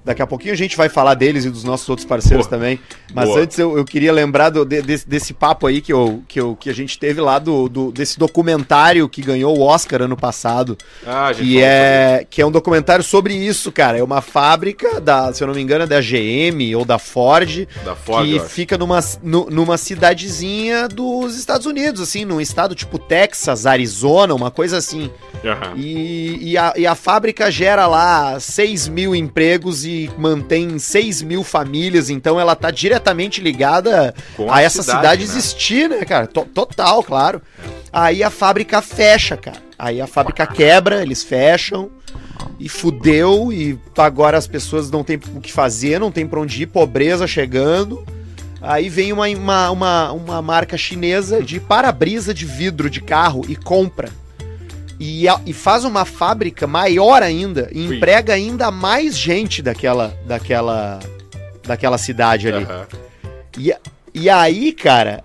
Daqui a pouquinho a gente vai falar deles e dos nossos outros parceiros Boa. também. Mas Boa. antes eu, eu queria lembrar do- de- desse, desse papo aí que, eu, que, eu, que a gente teve lá do, do- desse documentário que ganhou o Oscar ano passado. Ah, Que é, que é um documentário sobre isso, cara. É uma fábrica, da, se eu não me engano, é da GM ou da Ford, Da Ford, que fica numa, nu- numa cidadezinha dos Estados Unidos, assim, num estado tipo Texas, Arizona, uma coisa assim. Aham. E, e, a, e a fábrica gera lá 6 mil empregos e mantém 6 mil famílias, então ela tá diretamente ligada Com a essa cidade, cidade, né? existir, né, cara? To- total, claro. Aí a fábrica fecha, cara. Aí a fábrica quebra, eles fecham e fudeu e agora as pessoas não têm o que fazer, não tem pra onde ir, pobreza chegando. Aí vem uma, uma, uma, uma marca chinesa de para-brisa de vidro de carro e compra. E, e faz uma fábrica maior ainda e emprega ainda mais gente daquela, daquela, daquela cidade ali. Aham. E, e aí, cara,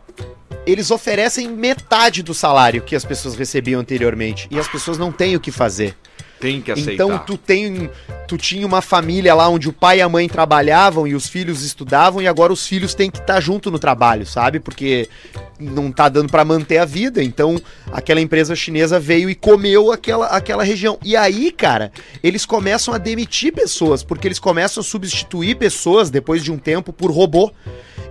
eles oferecem metade do salário que as pessoas recebiam anteriormente. E as pessoas não têm o que fazer. Tem que aceitar. Então tu tem. Tu tinha uma família lá onde o pai e a mãe trabalhavam e os filhos estudavam, e agora os filhos têm que estar junto no trabalho, sabe? Porque não tá dando pra manter a vida. Então, aquela empresa chinesa veio e comeu aquela, aquela região. E aí, cara, eles começam a demitir pessoas, porque eles começam a substituir pessoas depois de um tempo por robô.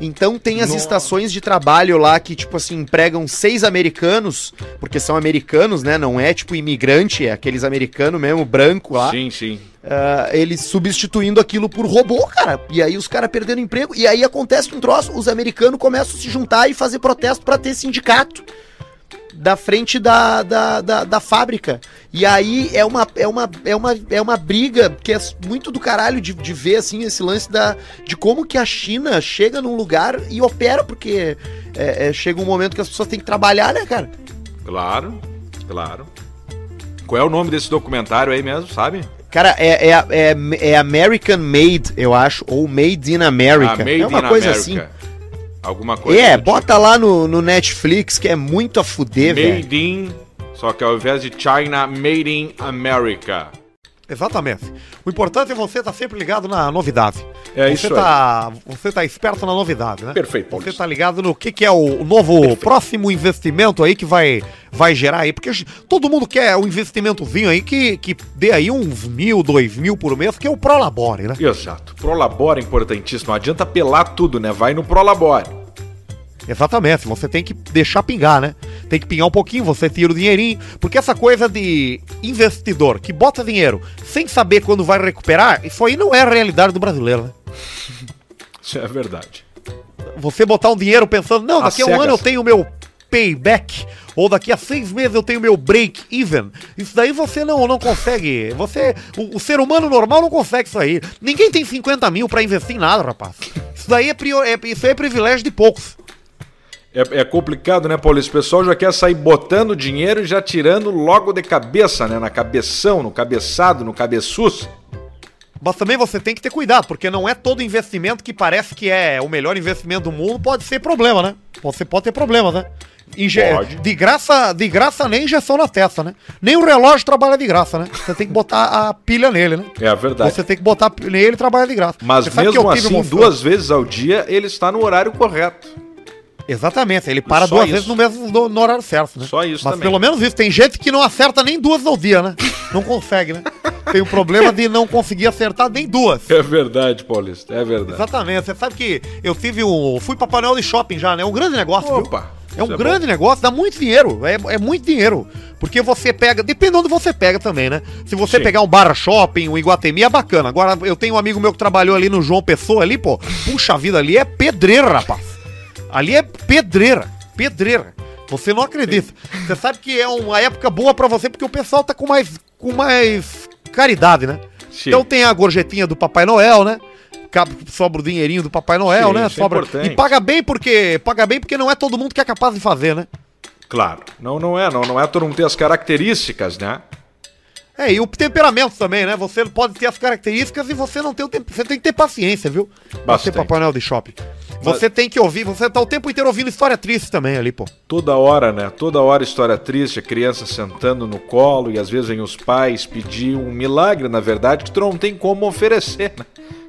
Então tem as Nossa. estações de trabalho lá que, tipo assim, empregam seis americanos, porque são americanos, né? Não é tipo imigrante, é aqueles americanos mesmo, branco lá. Sim, sim. Ah, eles substituindo aquilo por robô, cara. E aí os caras perdendo emprego. E aí acontece um troço, os americanos começam a se juntar e fazer protesto pra ter sindicato da frente da, da, da, da fábrica. E aí é uma, é uma, é uma, é uma briga que é muito do caralho de, de ver, assim, esse lance da, de como que a China chega num lugar e opera, porque é, é, chega um momento que as pessoas têm que trabalhar, né, cara? Claro, claro. Qual é o nome desse documentário aí mesmo, sabe? Cara, é, é, é, é American Made, eu acho, ou Made in America. Ah, Made é uma in coisa America. assim. Alguma coisa. É, do bota lá no, no Netflix que é muito a fuder, tipo. velho. Made in. Só que ao invés de China, Made in America. Exatamente. O importante é você estar sempre ligado na novidade. É você isso tá, Você tá esperto na novidade, né? Perfeito, Você Paulista. tá ligado no que, que é o novo próximo investimento aí que vai, vai gerar aí. Porque todo mundo quer um investimentozinho aí que, que dê aí uns mil, dois mil por mês, que é o Prolabore, né? Exato. Prolabore é importantíssimo. Não adianta pelar tudo, né? Vai no Prolabore. Exatamente, você tem que deixar pingar, né? Tem que pingar um pouquinho, você tira o dinheirinho. Porque essa coisa de investidor que bota dinheiro sem saber quando vai recuperar, isso aí não é a realidade do brasileiro, né? Isso é verdade. Você botar um dinheiro pensando, não, daqui a um cegas. ano eu tenho o meu payback, ou daqui a seis meses eu tenho meu break even. Isso daí você não, não consegue. Você. O, o ser humano normal não consegue isso aí. Ninguém tem 50 mil pra investir em nada, rapaz. Isso daí é, prior, é, isso aí é privilégio de poucos. É, é complicado, né, Paulista? O pessoal já quer sair botando dinheiro e já tirando logo de cabeça, né? Na cabeção, no cabeçado, no cabeçuço. Mas também você tem que ter cuidado, porque não é todo investimento que parece que é o melhor investimento do mundo, pode ser problema, né? Você pode ter problemas, né? Inje- Pode. De graça, de graça nem injeção na testa, né? Nem o relógio trabalha de graça, né? Você tem que botar a pilha nele, né? É a verdade. Você tem que botar nele e trabalha de graça. Mas Você mesmo assim, duas vezes ao dia, ele está no horário correto. Exatamente, ele para Só duas isso. vezes no mesmo no, no horário certo, né? Só isso Mas também. pelo menos isso. Tem gente que não acerta nem duas ao dia, né? Não consegue, né? (laughs) Tem o problema de não conseguir acertar nem duas. É verdade, Paulista. É verdade. Exatamente. Você sabe que eu tive um. Fui pra Painel de Shopping já, né? É um grande negócio, viu? Opa, É um é grande negócio, dá muito dinheiro. É, é muito dinheiro. Porque você pega. Depende onde você pega também, né? Se você Sim. pegar um Barra Shopping, um Iguatemi, é bacana. Agora, eu tenho um amigo meu que trabalhou ali no João Pessoa ali, pô. Puxa vida, ali é pedreira, rapaz. Ali é pedreira. Pedreira. Você não acredita. Você sabe que é uma época boa pra você porque o pessoal tá com mais, com mais caridade, né? Sim. Então tem a gorjetinha do Papai Noel, né? Sobra o dinheirinho do Papai Noel, Sim, né? é Sobra. importante. e paga bem porque paga bem porque não é todo mundo que é capaz de fazer, né? Claro. Não, não é, não, não é todo mundo ter as características, né? É, e o temperamento também, né? Você pode ter as características e você não tem o tempo. Você tem que ter paciência, viu? Bastante. Papai Noel de shopping. Você tem que ouvir, você tá o tempo inteiro ouvindo história triste também ali, pô. Toda hora, né? Toda hora história triste, a criança sentando no colo e às vezes vem os pais pedir um milagre, na verdade, que tu não tem como oferecer, né?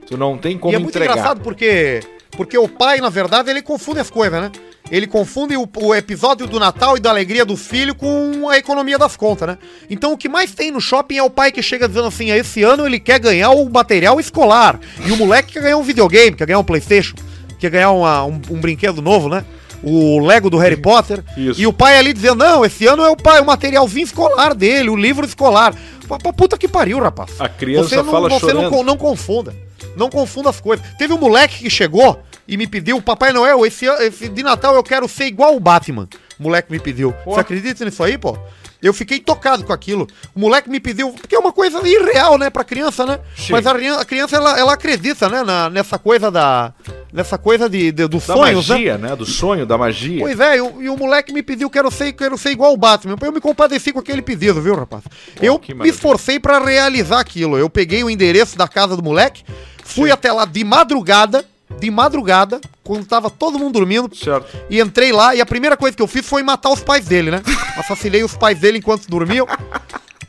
Tu não tem como e é muito entregar. engraçado porque porque o pai, na verdade, ele confunde as coisas, né? Ele confunde o, o episódio do Natal e da alegria dos filhos com a economia das contas, né? Então o que mais tem no shopping é o pai que chega dizendo assim: esse ano ele quer ganhar o material escolar. E o moleque quer ganhar um videogame, quer ganhar um Playstation, quer ganhar uma- um, um brinquedo novo, né? O Lego do Harry Potter. Isso. E o pai ali dizendo: não, esse ano é o pai, o materialzinho escolar dele, o livro escolar. Pra puta que pariu, rapaz. A criança Você não, fala você não, chorando. con- não confunda. Não confunda as coisas. Teve um moleque que chegou e me pediu, Papai Noel, esse, esse de Natal eu quero ser igual o Batman. O moleque me pediu. Você acredita nisso aí, pô? Eu fiquei tocado com aquilo. O moleque me pediu, porque é uma coisa irreal, né, pra criança, né? Sim. Mas a, criança- a criança, ela, ela acredita, né, na- nessa coisa da... Nessa coisa de, de- dos Da sonhos, né? magia, né? Do sonho, da magia. Pois é, e o, e o moleque me pediu, quero ser, quero ser igual o Batman. Eu me compadeci com aquele pedido, viu, rapaz? eu que me esforcei pra realizar aquilo. Eu peguei o endereço da casa do moleque, fui até lá de madrugada, de madrugada, quando tava todo mundo dormindo, Certo. e entrei lá, e a primeira coisa que eu fiz foi matar os pais dele, né? (laughs) Assassinei os pais dele enquanto dormiam.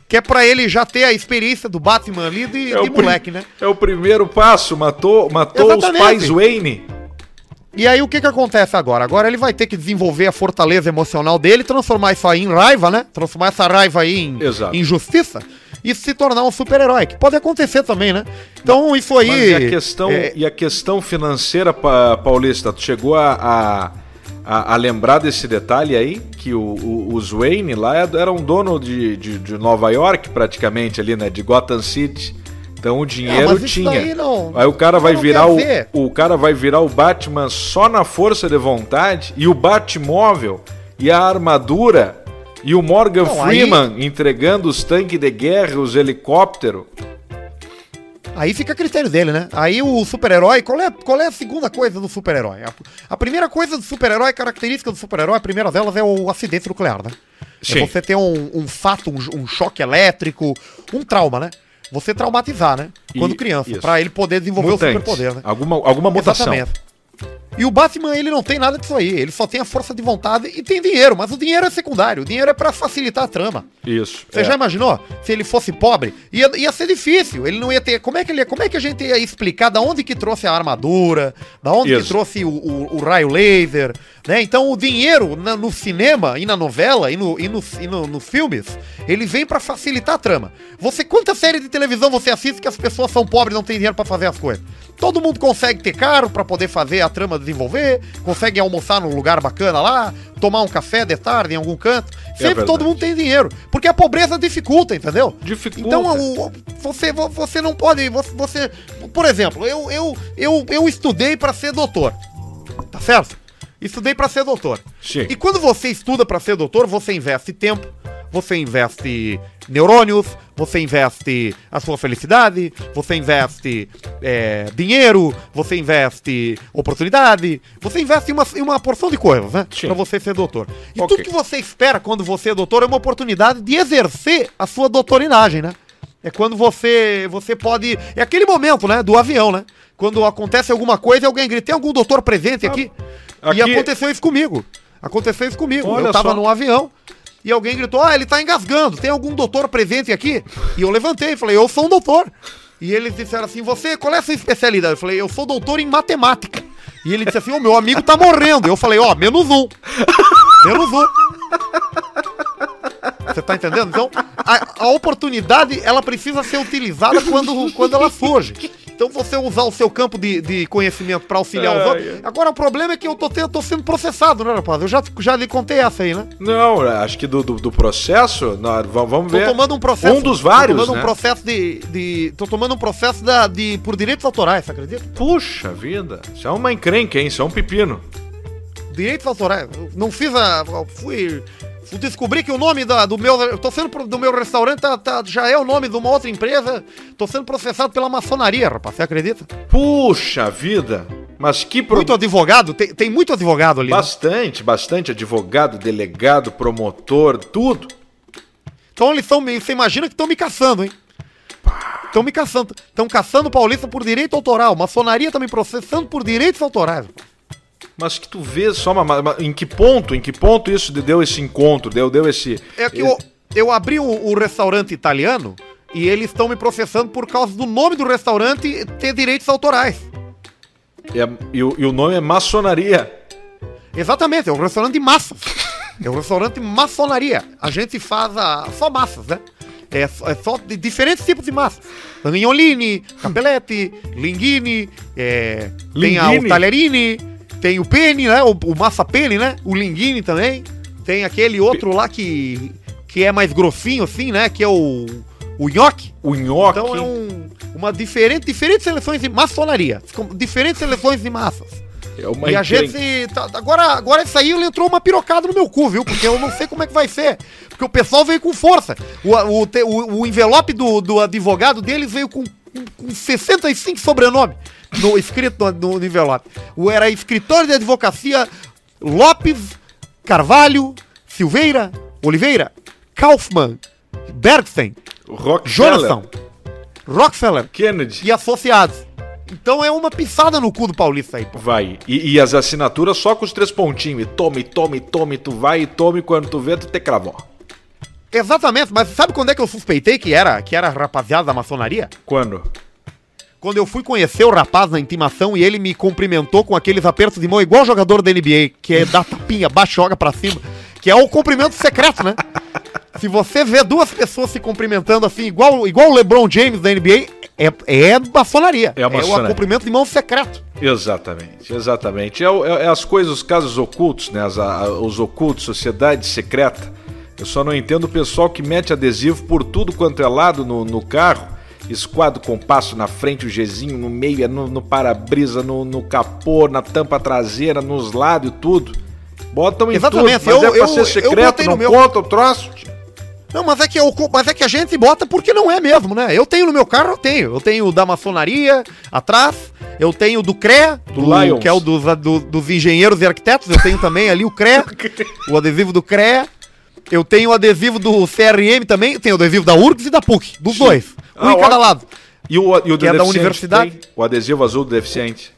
Que é pra ele já ter a experiência do Batman ali de, É de moleque, né? É o primeiro passo. Matou, matou os pais Wayne. E aí o que que acontece agora? Agora ele vai ter que desenvolver a fortaleza emocional dele, transformar isso aí em raiva, né? Transformar essa raiva aí em, Exato. em justiça e se tornar um super-herói, que pode acontecer também, né? Então isso aí... Mas e a questão, é, e a questão financeira, pa- Paulista? Tu chegou a, a, a- lembrar desse detalhe aí? Que o, o- os Wayne lá eram dono de, de, de Nova York, praticamente, ali, né? De Gotham City. Então o dinheiro isso tinha. não- aí o cara vai virar o, o cara vai virar o Batman só na força de vontade e o Batmóvel e a armadura e o Morgan Não, aí- Freeman entregando os tanques de guerra, os helicópteros. Aí fica a critério dele, né? Aí o super-herói, qual é, qual é a segunda coisa do super-herói? A, a primeira coisa do super-herói, característica do super-herói, a primeira delas é o acidente nuclear, né? Sim. É você ter um, um fato, um, um choque elétrico, um trauma, né? você traumatizar, né? Quando E- criança, pra ele poder desenvolver Mutante. o superpoder, né? Alguma, alguma mutação. Exatamente. E o Batman, ele não tem nada disso aí. Ele só tem a força de vontade e tem dinheiro. Mas o dinheiro é secundário. O dinheiro é pra facilitar a trama. Isso. Você é. já imaginou? Se ele fosse pobre, ia, ia ser difícil. Ele não ia ter. Como é que ele, como é que a gente ia explicar da onde que trouxe a armadura, da onde Isso. que trouxe o, o- o raio laser, né? Então o dinheiro na- no cinema e na novela e, no, e, no, e no- nos filmes, ele vem pra facilitar a trama. Você quanta série de televisão você assiste que as pessoas são pobres e não têm dinheiro pra fazer as coisas? Todo mundo consegue ter carro pra poder fazer a trama desenvolver, consegue almoçar num lugar bacana lá, tomar um café de tarde em algum canto. Sempre verdade. todo mundo tem dinheiro. Porque a pobreza dificulta, entendeu? Dificulta. Então, você, vo- você não pode. Você, por exemplo, eu, eu, eu, eu estudei pra ser doutor. Tá certo? Estudei pra ser doutor. E quando você estuda pra ser doutor, você investe tempo, você investe neurônios, você investe a sua felicidade, você investe é, dinheiro, você investe oportunidade, você investe em uma, em uma porção de coisas, né? Pra você ser doutor. E Ok. tudo que você espera quando você é doutor é uma oportunidade de exercer a sua doutorinagem, né? É quando você você pode. É aquele momento, né? Do avião, né? Quando acontece alguma coisa e alguém grita: tem algum doutor presente aqui? E aqui- aconteceu isso comigo. Aconteceu isso comigo. Olha eu tava só. num avião e alguém gritou: Ah, ele tá engasgando. Tem algum doutor presente aqui? E eu levantei e falei: Eu sou um doutor. E eles disseram assim: Você, qual é a sua especialidade? Eu falei: Eu sou doutor em matemática. E ele disse assim: O meu amigo tá morrendo. Eu falei: Ó, menos um. Menos um. Você tá entendendo? Então, a, a oportunidade, ela precisa ser utilizada quando, quando ela surge. Então, você usar o seu campo de, de conhecimento pra auxiliar os outros. Agora, o problema é que eu tô, eu tô sendo processado, né, rapaz? Eu já, já lhe contei essa aí, né? Não, acho que do, do, do processo, nós, va- vamos Tô ver. tomando um processo. Um dos vários, Tô tomando né? um processo de, de. Tô tomando um processo da, de, por direitos autorais, você acredita? Puxa vida, isso é uma encrenca, hein? Isso é um pepino. Direitos autorais. Não fiz a. Fui. Fui descobrir que o nome da, do meu. Eu tô sendo do meu restaurante tá, tá- já é o nome de uma outra empresa. Tô sendo processado pela maçonaria, rapaz. Você acredita? Puxa vida, mas que pro... Muito advogado, tem, tem muito advogado ali. né? Bastante, bastante advogado, delegado, promotor, tudo. Então eles estão. Você imagina que estão me caçando, hein? Estão me caçando. Estão caçando paulista por direito autoral. Maçonaria tá me processando por direitos autorais. Mas que tu vê só uma, uma- em que ponto, em que ponto isso deu esse encontro, deu, deu esse... É que eu, eu abri o, o restaurante italiano e eles estão me processando por causa do nome do restaurante ter direitos autorais. É, e, o, e o nome é maçonaria. Exatamente, é um restaurante de massas. (laughs) É um restaurante de maçonaria. A gente faz a- só massas, né? É, só- é só de diferentes tipos de massas. Agnolini, capelletti, linguine, é, tem a, Linguine? talherini, tem o penne, né? O, o massa penne, né? O linguine também. Tem aquele outro lá que, que é mais grossinho assim, né? Que é o, o nhoque. O nhoque. Então é um, uma diferente, diferentes seleções de maçonaria. Diferentes seleções de massas. é uma E a gente. tá- agora, agora isso aí entrou uma pirocada no meu cu, viu? Porque eu não sei como é que vai ser. Porque o pessoal veio com força. O, o, o- o envelope do, do advogado deles veio com, com, com 65 sobrenomes no, escrito no, no envelope. O, era escritório de advocacia Lopes, Carvalho, Silveira, Oliveira, Kaufmann, Bergstein, Rockefeller, Jonathan, Rockefeller Kennedy. e associados. Então é uma pisada no cu do Paulista aí, pô. Vai. E, e as assinaturas só com os três pontinhos. E tome, tome, tome, tu vai e tome. Quando tu vê, tu te cravou. Exatamente, mas sabe quando é que eu suspeitei que era, que era rapaziada da maçonaria? Quando? Quando eu fui conhecer o rapaz na intimação e ele me cumprimentou com aqueles apertos de mão igual jogador da NBA, que é dar tapinha, baixa, joga pra cima, que é o cumprimento secreto, né? Se você vê duas pessoas se cumprimentando assim, igual, igual o LeBron James da NBA, é, é maçonaria. É maçonaria. o cumprimento de mão secreto. Exatamente, exatamente. É, é- é as coisas, os casos ocultos, né? As- a- os ocultos, sociedade secreta. Eu só não entendo o pessoal que mete adesivo por tudo quanto é lado no, no carro. Esquadro compasso na frente, o Gzinho no meio, é no, no para-brisa, no, no capô, na tampa traseira, nos lados e tudo. Botam em Exatamente, tudo, mas eu- é pra eu- ser secreto, não meu- conta o troço. Não, mas é, que eu, mas é que a gente bota porque não é mesmo, né? Eu tenho no meu carro, eu tenho. Eu tenho o da maçonaria atrás, eu tenho do CREA, Do Lions. que é o dos, do- dos engenheiros e arquitetos, eu tenho também ali o CREA, (laughs) o adesivo do CREA. Eu tenho o adesivo do CRM também, tenho o adesivo da URGS e da PUC, dos dois. Um Ah, em cada ótimo. lado. E o, e o do Que é da deficiente universidade. tem? O adesivo azul do deficiente.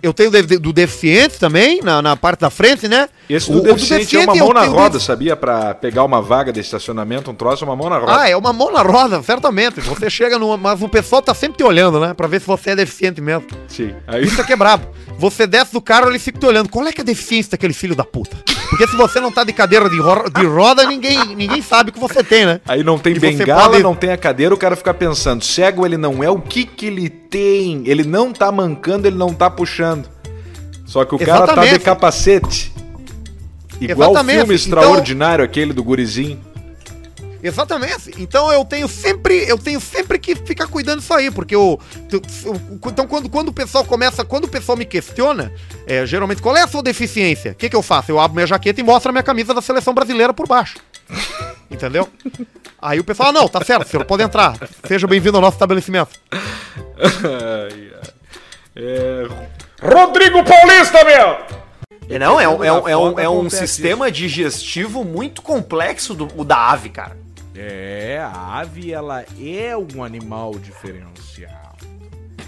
Eu tenho do, do deficiente também, na, na parte da frente, né? Esse O- do o deficiente é uma mão na roda, desse- sabia? Pra pegar uma vaga de estacionamento, um troço, uma mão na roda. Ah, é uma mão na roda, certamente. Você chega numa. Mas o pessoal tá sempre te olhando, né? Pra ver se você é deficiente mesmo. Sim. Aí, Isso aqui é brabo. Você desce do carro, ele fica te olhando. Qual é que é a deficiência daquele filho da puta? Porque se você não tá de cadeira de, ro- de roda, ninguém, ninguém sabe o que você tem, né? aí não tem E bengala, pode- não tem a cadeira, o cara fica pensando, cego ele não é, o que que ele tem? Ele não tá mancando, ele não tá puxando. Só que o cara tá de Exatamente. capacete. Igual o Exatamente. filme Então- extraordinário, aquele do gurizinho. Exatamente. Então eu tenho sempre, eu tenho sempre que ficar cuidando disso aí, porque eu, eu- eu- então quando, quando o pessoal começa, quando o pessoal me questiona, é, geralmente qual é a sua deficiência? O que, que eu faço? Eu abro minha jaqueta e mostro a minha camisa da seleção brasileira por baixo. (laughs) Entendeu? Aí o pessoal, ah, não, tá certo, senhor, pode entrar. Seja bem-vindo ao nosso estabelecimento. Ai, (laughs) ai. É... Rodrigo Paulista, meu! É, Não, é um, é um, é um, é um sistema digestivo muito complexo do, o da ave, cara. É, a ave, ela é um animal diferencial.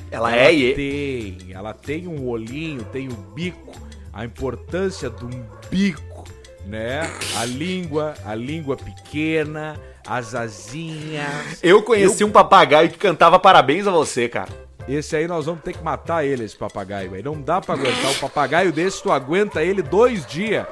Ela é e tem, ela tem um olhinho, tem o bico, a importância do bico, né? A língua, a língua pequena, as asinhas. Eu conheci um papagaio que cantava parabéns a você, cara. Esse aí nós vamos ter que matar ele, esse papagaio aí. Não dá pra aguentar. O papagaio desse, tu aguenta ele dois dias.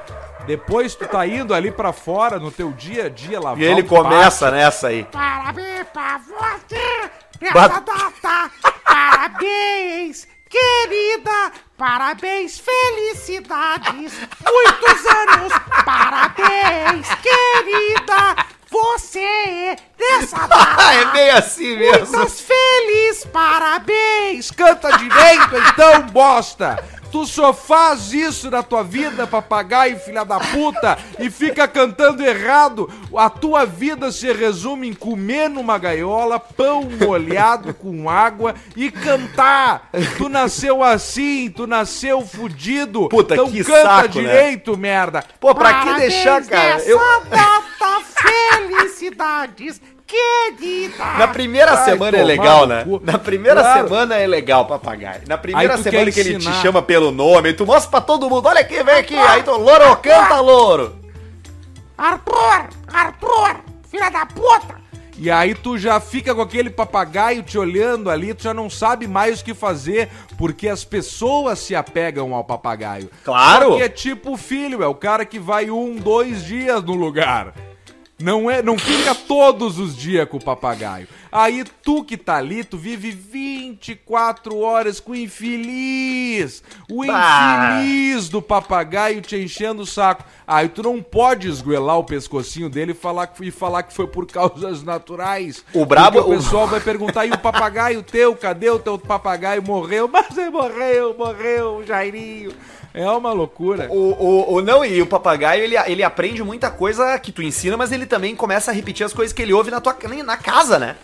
Depois tu tá indo ali pra fora no teu dia a dia lavar E ele o começa nessa aí. Parabéns pra você nessa Bat- data. Parabéns, querida. Parabéns, felicidades. Muitos anos. Parabéns, querida. Você nessa data. (laughs) é bem assim mesmo. Muitas feliz. Parabéns. Canta direito então, bosta! Tu só faz isso na tua vida, papagaio, filha da puta, e fica cantando errado. A tua vida se resume em comer numa gaiola, pão molhado com água e cantar. Tu nasceu assim, tu nasceu fudido. Puta, então que canta saco, né? direito, merda. Pô, pra que Parabéns deixar, cara? Eu, data. Felicidades, querida. na primeira Vai semana é legal, né? cu. Na primeira Claro. semana é legal, papagaio. Na primeira semana que ele te chama pelo nome, tu mostra pra todo mundo, olha aqui, vem aqui. Aí tu, louro, canta, louro. Arthur, Arthur, filha da puta. E aí tu já fica com aquele papagaio te olhando ali, tu já não sabe mais o que fazer, porque as pessoas se apegam ao papagaio. Claro. Só que é tipo o filho, é o cara que vai um, dois dias no lugar. Não é, não fica todos os dias com o papagaio. Aí tu que tá ali, tu vive 24 horas com o infeliz. O Bah. infeliz do papagaio te enchendo o saco. Aí tu não pode esgoelar o pescocinho dele e falar que, e falar que foi por causas naturais. O brabo- o pessoal vai perguntar, e o papagaio teu? Cadê o teu papagaio? Morreu? (laughs) Mas ele morreu, morreu, Jairinho. É uma loucura. O, o, o- não, e o papagaio, ele, ele aprende muita coisa que tu ensina, mas ele também começa a repetir as coisas que ele ouve na tua na casa, né?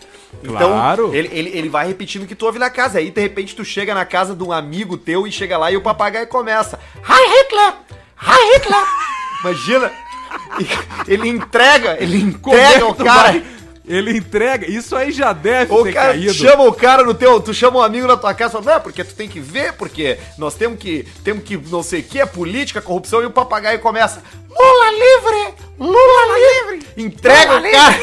Então, Claro. ele, ele, ele vai repetindo o que tu ouve na casa. Aí, de repente, tu chega na casa de um amigo teu e chega lá e o papagaio começa. Hi, Hitler! Hi, Hitler! Imagina! Ele entrega, ele entrega o cara. vai- Ele entrega. Isso aí já deve O ter cara caído. chama o cara no teu, tu chama um amigo na tua casa, fala, não, porque tu tem que ver, porque nós temos que, temos que, não sei o que, é política, corrupção, e o papagaio começa, Lula livre, Lula livre, entrega o cara,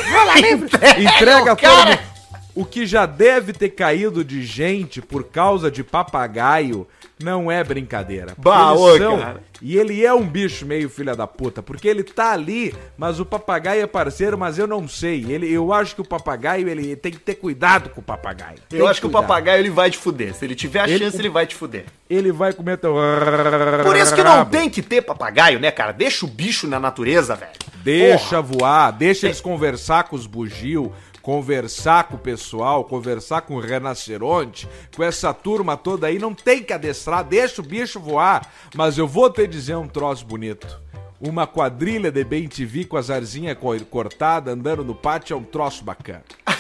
Entrega o cara. O que já deve ter caído de gente por causa de papagaio não é brincadeira. Bah, cara. E ele é um bicho meio filha da puta, porque ele tá ali, mas o papagaio é parceiro, mas eu não sei. Ele, eu acho que o papagaio, ele tem que ter cuidado com o papagaio. Tem Eu acho que o cuidar. papagaio ele vai te fuder, se ele tiver a Ele- chance ele vai te fuder. Ele vai comer teu... Por isso que não tem que ter papagaio, né, cara? Deixa o bicho na natureza, velho. Deixa voar, deixa eles conversar com os bugio, conversar com o pessoal, conversar com o rinoceronte, com essa turma toda aí, não tem que adestrar, deixa o bicho voar. Mas eu vou te dizer um troço bonito. Uma quadrilha de bem TV com as arzinhas co- cortadas andando no pátio é um troço bacana. (laughs)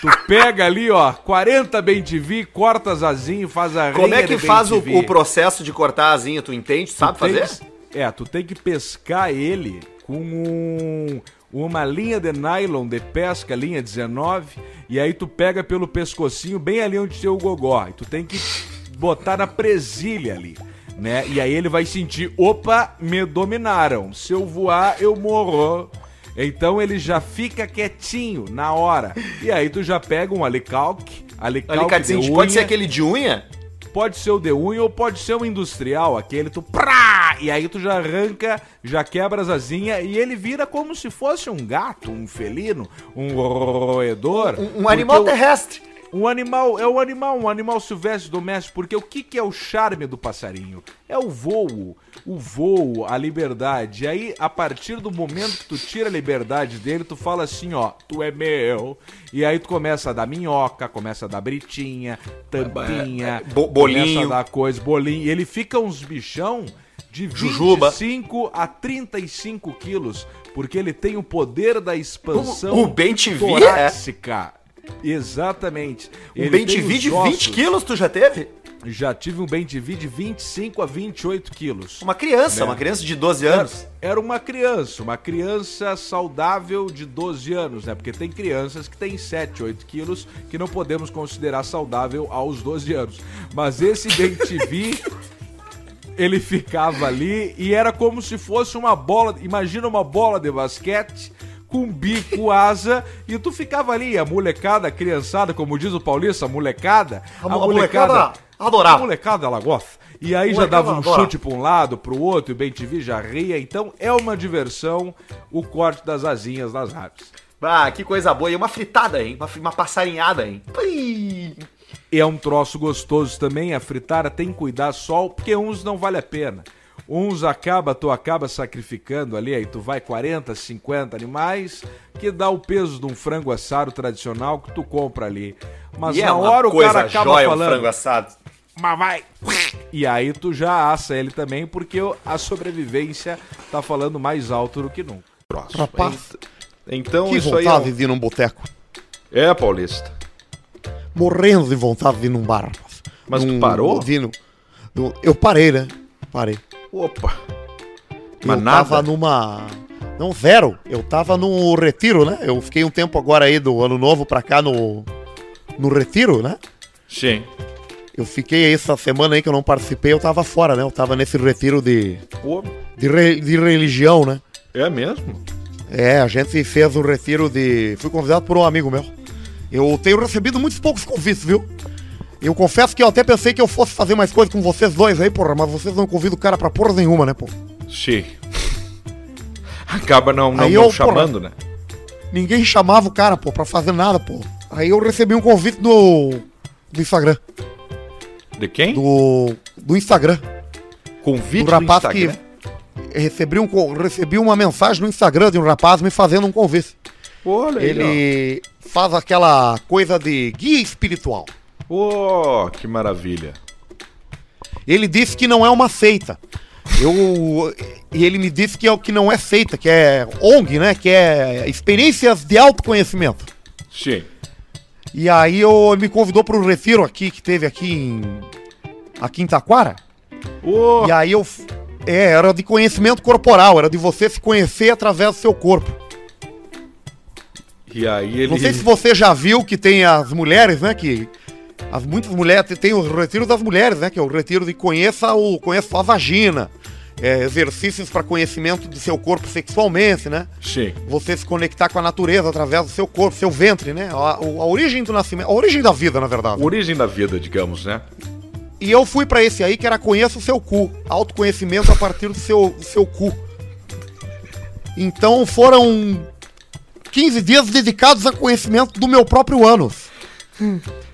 Tu pega ali, ó, 40 bem TV, corta as asinhas e faz a Como é que faz o, o processo de cortar a asinha, tu entende? Sabe Tu fazer? que- é, tu tem que pescar ele com um- uma linha de nylon de pesca, linha 19, e aí tu pega pelo pescocinho bem ali onde tem o gogó. E tu tem que botar na presilha ali, né? E aí ele vai sentir, opa, me dominaram. Se eu voar, eu morro. Então ele já fica quietinho na hora. E aí tu já pega um alicalque, alicalque Alicatezinho, de pode ser unha. aquele de unha? Pode ser o de unha ou pode ser o industrial, aquele tu prá, e aí tu já arranca, já quebra as asinhas e ele vira como se fosse um gato, um felino, um roedor. Um, um animal terrestre. Um animal, é um animal, um animal silvestre doméstico, porque o que, que é o charme do passarinho? É o voo, o voo, a liberdade. E aí, a partir do momento que tu tira a liberdade dele, tu fala assim, ó, tu é meu. E aí tu começa a dar minhoca, começa a dar britinha, tampinha, é, bo- bolinho. começa a dar coisa, bolinho. E ele fica uns bichão de Jujuba. 25 a 35 quilos, porque ele tem o poder da expansão O- o é- torácica. Exatamente. Um Ele bem de ossos. 20 quilos tu já teve? Já tive um bem de vi de 25 a 28 quilos. Uma criança, Né? uma criança de 12 anos. Era uma criança, uma criança saudável de 12 anos, né? Porque tem crianças que têm 7, 8 quilos que não podemos considerar saudável aos 12 anos. Mas esse bem (laughs) ele ficava ali e era como se fosse uma bola. Imagina uma bola de basquete com bico, asa, e tu ficava ali, a molecada, a criançada, como diz o Paulista, a molecada. A a molecada adorava. A molecada ela gosta. E aí já Molecada dava um chute pra um lado, pro outro, e o Bem TV já ria. Então é uma diversão o corte das asinhas das aves. Ah, que coisa boa. E uma fritada, hein? Uma, uma passarinhada, hein? Pui. É um troço gostoso também, a fritada tem que cuidar só, porque uns não vale a pena. Uns acaba, tu acaba sacrificando ali, aí tu vai 40, 50 animais, que dá o peso de um frango assado tradicional que tu compra ali. Mas E é na uma hora o cara acaba jóia, um falando, frango assado. mas vai. E aí tu já assa ele também, porque a sobrevivência tá falando mais alto do que nunca. Próximo. Rapaz, Então que isso aí vontade é, de ir num boteco. um- é Paulista. Morrendo de vontade de ir num bar. Mas tu Num- parou? de num- num- eu parei, né? Parei. Opa. eu Mas nada? tava numa. Não, zero. Eu tava no retiro, né? Eu fiquei um tempo agora aí do ano novo pra cá no. No retiro, né? Sim. Eu fiquei essa semana aí que eu não participei, eu tava fora, né? Eu tava nesse retiro de. Pô, de, re- de religião, né? é mesmo? É, a gente fez um retiro de. Fui convidado por um amigo meu. Eu tenho recebido muitos poucos convites, viu? Eu confesso que eu até pensei que eu fosse fazer mais coisa com vocês dois aí, porra, mas vocês não convidam o cara pra porra nenhuma, né, pô? Sim. Acaba não, não, Aí não eu, chamando, né? Ninguém chamava o cara, pô, pra fazer nada, pô. Aí eu recebi um convite do. do Instagram. De quem? Do. do Instagram. Convite do rapaz do Instagram. que. Recebi, um, recebi uma mensagem no Instagram de um rapaz me fazendo um convite. Olha aí, Ele faz aquela coisa de guia espiritual. Oh, que maravilha. Ele disse que não é uma seita. Eu, e ele me disse que, é, o que não é seita, que é ONG, né? Que é experiências de autoconhecimento. Sim. E aí eu, ele me convidou para um retiro aqui, que teve aqui em. aqui em Taquara. Ô, E aí eu. É, era de conhecimento corporal, era de você se conhecer através do seu corpo. E aí ele. Não sei se você já viu que tem as mulheres, né? Que. As, muitas mulheres. Tem o retiro das mulheres, né? Que é o retiro de conheça o. conheça a vagina. É, exercícios para conhecimento do seu corpo sexualmente, né? Sim. Você se conectar com a natureza através do seu corpo, seu ventre, né? A, a origem do nascimento. A origem da vida, na verdade. Origem da vida, digamos, né? E eu fui pra esse aí que era conheça o seu cu. Autoconhecimento a partir do seu, do seu cu. Então foram 15 dias dedicados a conhecimento do meu próprio ânus.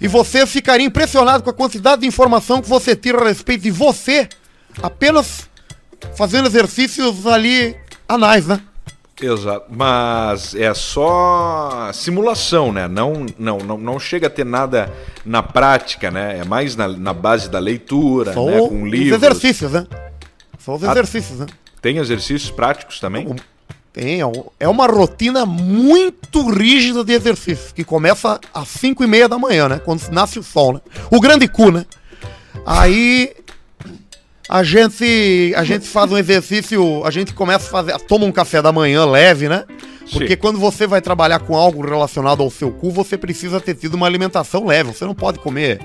E você ficaria impressionado com a quantidade de informação que você tira a respeito de você apenas fazendo exercícios ali anais, né? Exato. Mas é só simulação, né? Não, não, não, não chega a ter nada na prática, né? É mais na, na base da leitura, São né? Com os livros. exercícios, né? São os Ah. exercícios, né? Tem exercícios práticos também? Tem, é é uma rotina muito rígida de exercícios, que começa às 5 e meia da manhã, né? Quando nasce o sol, né? O grande cu, né? Aí A gente, a gente faz um exercício, a gente começa a fazer, toma um café da manhã leve, né? Porque Sim. quando você vai trabalhar com algo relacionado ao seu cu, você precisa ter tido uma alimentação leve. Você não pode comer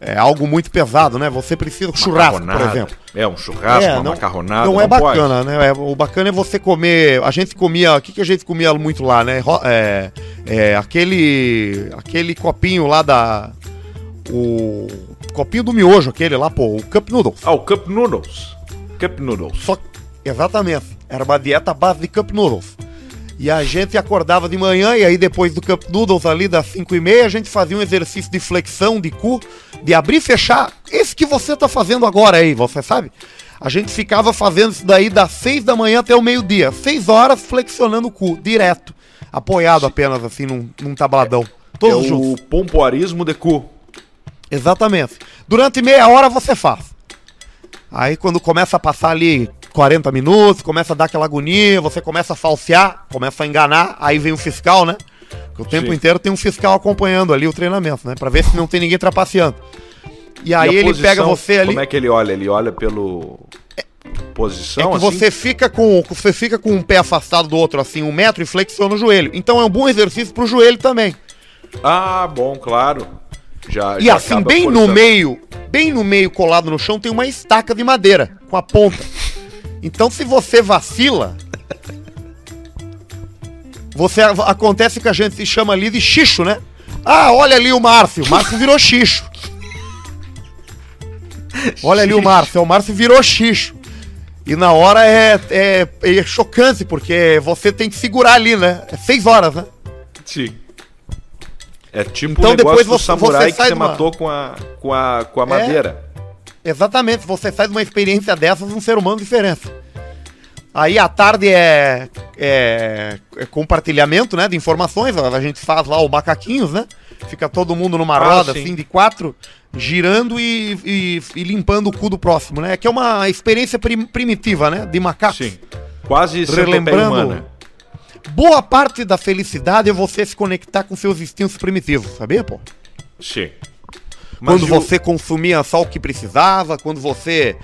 é, algo muito pesado, né? Você precisa churrasco, por exemplo. É, um churrasco, É, uma não- macarronada. Não, é pode. bacana, né? É, o bacana é você comer. A gente comia. O que, que a gente comia muito lá, né? É, é, aquele. Aquele copinho lá da. O. Copinho do miojo, aquele lá, pô, o Cup Noodles. Ah, o Cup Noodles. Cup Noodles. Só exatamente. Era uma dieta à base de Cup Noodles. E a gente acordava de manhã e aí depois do Cup Noodles ali das 5 e meia, a gente fazia um exercício de flexão de cu, de abrir e fechar. Esse que você tá fazendo agora aí, você sabe? A gente ficava fazendo isso daí das 6 da manhã até o meio-dia. 6 horas flexionando o cu, direto. Apoiado apenas assim num, num tabladão. É Todos juntos. o pompoarismo de cu. Exatamente. Durante meia hora você faz. Aí quando começa a passar ali 40 minutos, começa a dar aquela agonia, você começa a falsear, começa a enganar, aí vem o fiscal, né? Porque o tempo Sim. inteiro tem um fiscal acompanhando ali o treinamento, né? Pra ver se não tem ninguém trapaceando. E aí E ele posição, pega você ali. Como é que ele olha? Ele olha pelo. É Posição, que assim? você fica com você fica com um pé afastado do outro assim um metro e flexiona o joelho. Então é um bom exercício pro joelho também. Ah, bom, claro. Já, E já assim, bem no meio, bem no meio, colado no chão, tem uma estaca de madeira com a ponta. Então, se você vacila, você acontece que a gente se chama ali de xixo, né? Ah, olha ali o Márcio. O Márcio virou xixo. Olha ali o Márcio. O Márcio virou xixo. E na hora é, é, é chocante, porque você tem que segurar ali, né? É seis horas, né? Sim. É tipo Então, o negócio depois do você- samurai você que você matou com a, com a, com a É. Exatamente, você faz uma experiência dessas um ser humano diferente. Aí à tarde é, é- é compartilhamento, né, de informações, a gente faz lá o macaquinhos, né? Fica todo mundo numa Ah, roda, sim. assim, de quatro, girando e, e- e limpando o cu do próximo, né? Que é uma experiência prim- primitiva, né, de macaco. Sim. Quase centopeia Relembrando, humana. boa parte da felicidade é você se conectar com seus instintos primitivos, sabia, pô? Sim. Mas quando você consumia só o que precisava, quando você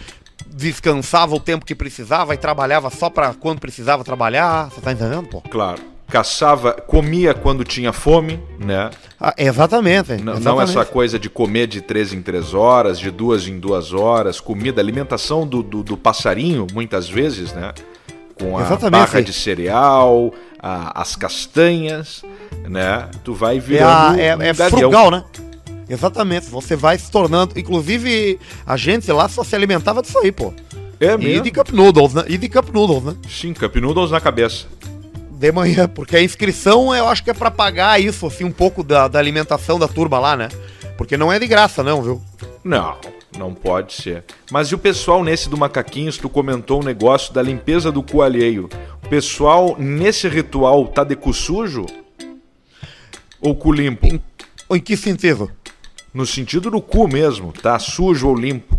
descansava o tempo que precisava e trabalhava só pra quando precisava trabalhar, você tá entendendo, pô? Claro. Caçava, comia quando tinha fome, né? Ah, exatamente, Não, exatamente. não essa coisa de comer de três em três horas, de duas em duas horas, comida, alimentação do, do, do passarinho, muitas vezes, né? Com a Exatamente, barra sim. de cereal, a- as castanhas, né? Tu vai É, virando a- é, um é gavião. frugal, né? Exatamente, você vai se tornando. Inclusive, a gente lá só se alimentava disso aí, pô. É E mesmo? de Cup Noodles, né? E de Cup Noodles, né? Sim, Cup Noodles na cabeça. De manhã, porque a inscrição eu acho que é pra pagar isso, assim, um pouco da, da alimentação da turma lá, né? Porque não é de graça, não, viu? Não, não pode ser. Mas e o pessoal nesse do Macaquinhos, tu comentou um negócio da limpeza do cu alheio. O pessoal nesse ritual tá de cu sujo? Ou cu limpo? Ou em que sentido? No sentido do cu mesmo, tá sujo ou limpo?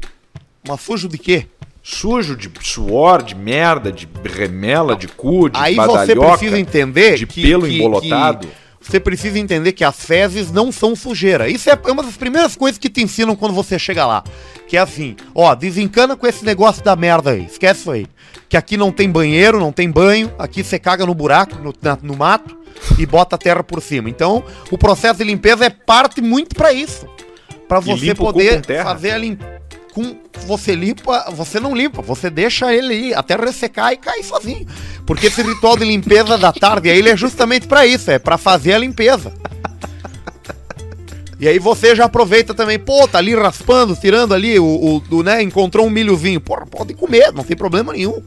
Mas sujo de quê? Sujo de suor, de merda, de remela, de cu, de Aí você precisa entender de que, pelo que- embolotado. que você precisa entender que as fezes não são sujeira. Isso é uma das primeiras coisas que te ensinam quando você chega lá. Que é assim, ó, desencana com esse negócio da merda aí. Esquece isso aí. Que aqui não tem banheiro, não tem banho. Aqui você caga no buraco, no, na- no mato e bota a terra por cima. Então, o processo de limpeza é parte muito pra isso. Pra E você poder fazer a limpeza. Com, você limpa, você não limpa, você deixa ele ir até ressecar e cair sozinho. Porque esse ritual de limpeza da tarde aí, ele é justamente pra isso, é pra fazer a limpeza. E aí você já aproveita também, pô, tá ali raspando, tirando ali o, o- o, né, encontrou um milhozinho, pô, pode comer, não tem problema nenhum.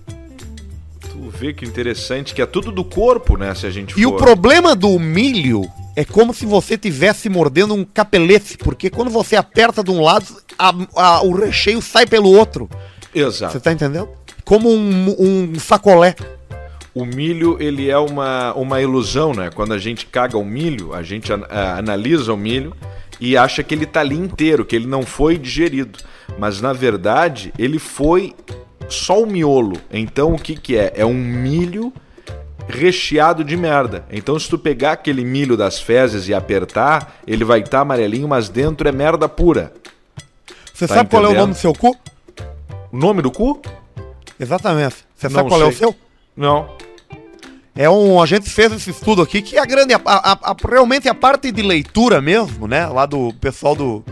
Tu vê que interessante, que é tudo do corpo, né? Se a gente for. E o problema do milho é como se você tivesse mordendo um capelete, porque quando você aperta de um lado, a- a- o recheio sai pelo outro. Você Exato. tá entendendo? Como um, um sacolé. O milho, ele é uma, uma ilusão, né? Quando a gente caga o milho, a gente an- analisa o milho e acha que ele tá ali inteiro, que ele não foi digerido. Mas na verdade, ele foi só o miolo. Então o que que é? É um milho recheado de merda. Então se tu pegar aquele milho das fezes e apertar, ele vai estar amarelinho, mas dentro é merda pura. Você Tá sabe qual é o entendendo? nome do seu cu? O nome do cu? Exatamente. Você sabe qual é o sei. seu? Não. É um. A gente fez esse estudo aqui que a grande. a- a- a- realmente a parte de leitura mesmo, né? Lá do pessoal do.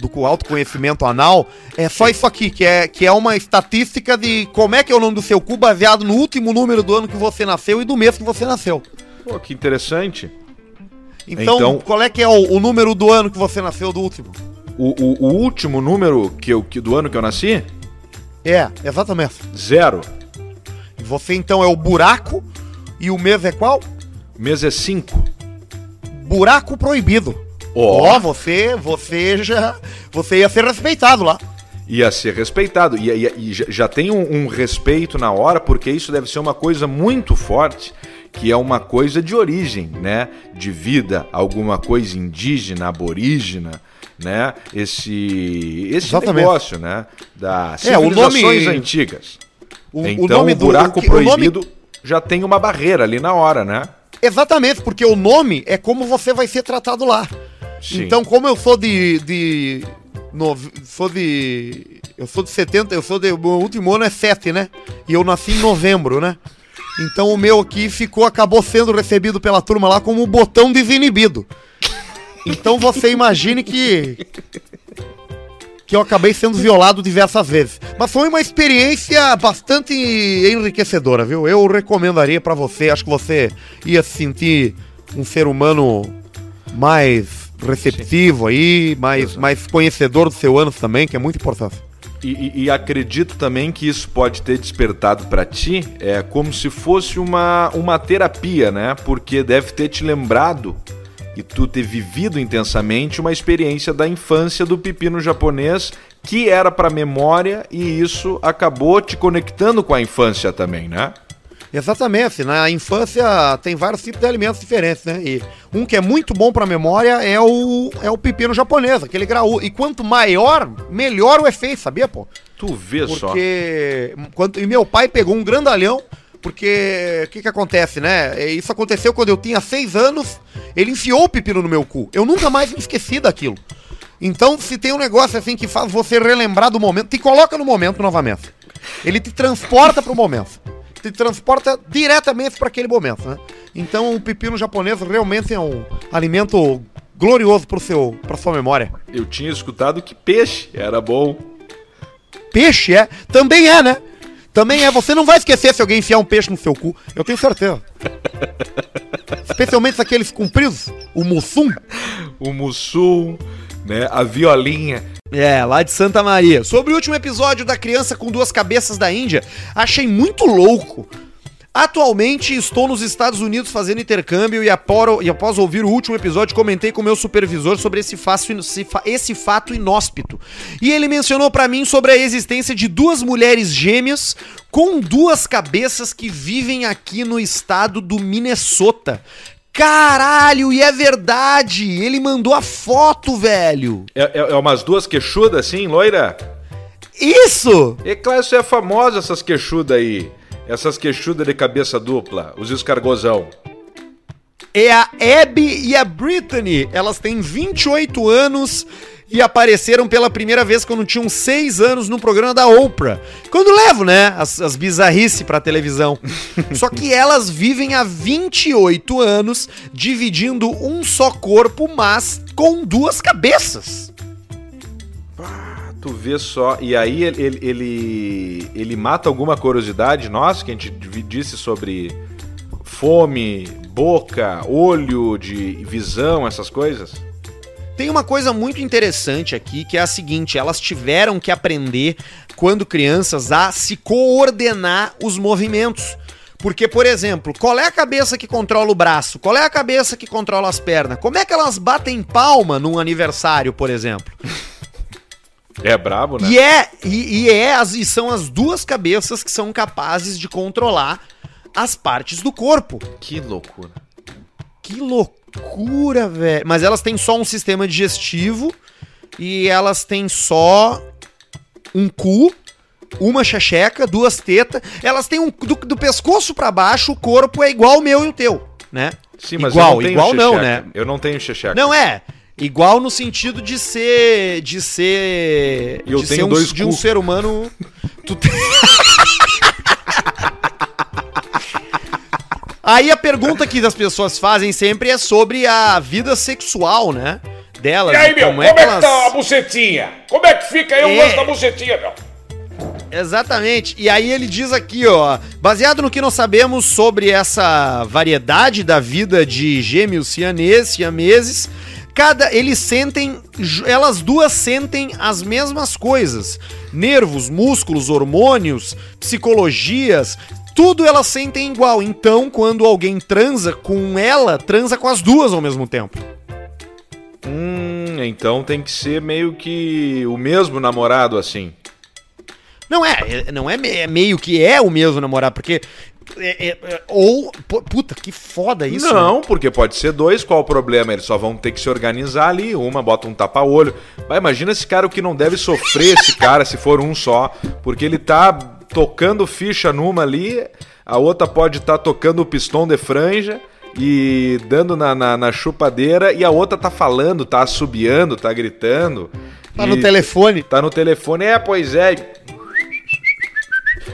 Do co- autoconhecimento anal, é só isso aqui, que é, que é uma estatística de como é que é o nome do seu cu baseado no último número do ano que você nasceu e do mês que você nasceu. Pô, que interessante. Então, Então- qual é que é o, o número do ano que você nasceu do último? O, o- o último número que eu, que, do ano que eu nasci? É, exatamente. Zero. E Você então é o buraco e o mês é qual? Mês é cinco. Buraco proibido. Ó. Ó, você, você já, você ia ser respeitado lá. Ia ser respeitado. E, e- e já, tem um, um respeito na hora, porque isso deve ser uma coisa muito forte, que é uma coisa de origem, né? De vida, alguma coisa indígena, aborígena, né? Esse, esse Exatamente. negócio, né? Das É, civilizações nome- antigas. O, então, o nome do buraco o que- o nome- proibido já tem uma barreira ali na hora, né? exatamente, porque o nome é como você vai ser tratado lá. Sim. Então, como eu sou de. de nove- sou de. Eu sou de 70, eu sou de. Meu último ano é 7, né? E eu nasci em novembro, né? Então o meu aqui ficou, acabou sendo recebido pela turma lá como o botão desinibido. Então você imagine que. Que eu acabei sendo violado diversas vezes. Mas foi uma experiência bastante enriquecedora, viu? Eu recomendaria pra você. Acho que você ia se sentir um ser humano mais receptivo aí, mais, mais conhecedor do seu ano também, que é muito importante. E, e- e acredito também que isso pode ter despertado pra ti é como se fosse uma, uma terapia, né? Porque deve ter te lembrado e tu ter vivido intensamente uma experiência da infância do pepino japonês que era pra memória e isso acabou te conectando com a infância também, né? Exatamente, na infância tem vários tipos de alimentos diferentes, né? E um que é muito bom pra memória é o, é o pepino japonês, aquele graúdo. E quanto maior, melhor o efeito, sabia, pô? Tu vê só. Porque. Quando, e meu pai pegou um grandalhão, porque. O que que acontece, né? É, Isso aconteceu quando eu tinha seis anos. Ele enfiou o pepino no meu cu. Eu nunca mais me esqueci daquilo. Então, se tem um negócio assim que faz você relembrar do momento, te coloca no momento novamente. Ele te transporta pro momento. Te transporta diretamente para aquele momento, né? Então, o pepino japonês realmente é um alimento glorioso pro seu, pra sua memória. Eu tinha escutado que peixe era bom. Peixe é? Também é, né? Também é. Você não vai esquecer se alguém enfiar um peixe no seu cu. Eu tenho certeza. (laughs) Especialmente aqueles compridos. O mussum. O mussum, né? A violinha. É, lá de Santa Maria. Sobre o último episódio da criança com duas cabeças da Índia, achei muito louco. Atualmente estou nos Estados Unidos fazendo intercâmbio e, aporo- e após ouvir o último episódio comentei com meu supervisor sobre esse, esse fa- esse fato inóspito. E ele mencionou pra mim sobre a existência de duas mulheres gêmeas com duas cabeças que vivem aqui no estado do Minnesota. Caralho, e é verdade! Ele mandou a foto, velho! É, é, é umas duas queixudas assim, loira? Isso! E claro, isso é famosa essas queixudas aí. Essas queixudas de cabeça dupla, os escargozão. É a Abby e a Brittany. Elas têm 28 anos e apareceram pela primeira vez quando tinham 6 anos no programa da Oprah. Quando levo, né, as, as bizarrices pra televisão. (laughs) Só que elas vivem há 28 anos dividindo um só corpo, mas com duas cabeças. Tu vê só. E aí ele, ele, ele, ele mata alguma curiosidade nossa que a gente disse sobre fome, boca, olho, de visão, essas coisas? Tem uma coisa muito interessante aqui, que é a seguinte: elas tiveram que aprender, quando crianças, a se coordenar os movimentos. Porque, por exemplo, qual é a cabeça que controla o braço? Qual é a cabeça que controla as pernas? Como é que elas batem palma num aniversário, por exemplo? É brabo, né? E é, e, e é e são as duas cabeças que são capazes de controlar as partes do corpo. Que loucura. Que loucura, velho. Mas elas têm só um sistema digestivo e elas têm só um cu, uma checheca, duas tetas. Elas têm um do, do pescoço pra baixo, o corpo é igual o meu e o teu, né? Sim, mas igual, eu não tenho igual não, né? Eu não tenho xexeca. Não é. Igual no sentido de ser de ser eu de tenho ser um, dois de um cu. ser humano. (laughs) Tu tem- (laughs) Aí a pergunta que as pessoas fazem sempre é sobre a vida sexual, né? Delas. E aí, meu, como é, que elas- tá a bucetinha? Como é que fica aí o É. lance da bucetinha, meu? Exatamente. E aí ele diz aqui, ó, baseado no que nós sabemos sobre essa variedade da vida de gêmeos sianeses, siameses, cada eles sentem, elas duas sentem as mesmas coisas. Nervos, músculos, hormônios, psicologias, tudo elas sentem igual. Então, quando alguém transa com ela, transa com as duas ao mesmo tempo. Hum, então tem que ser meio que o mesmo namorado assim. Não é, é- não é, é meio que é o mesmo namorado, porque é- é- é- ou pu- puta, que foda isso. né? não, porque pode ser dois, qual o problema? Eles só vão ter que se organizar ali, uma bota um tapa-olho. Mas imagina esse cara o que não deve sofrer esse cara se for um só, porque ele tá tocando ficha numa ali, a outra pode estar tocando o pistão de franja e dando na, na, na chupadeira, e a outra tá falando, tá assobiando, tá gritando. Tá no telefone. Tá no telefone, é, pois é.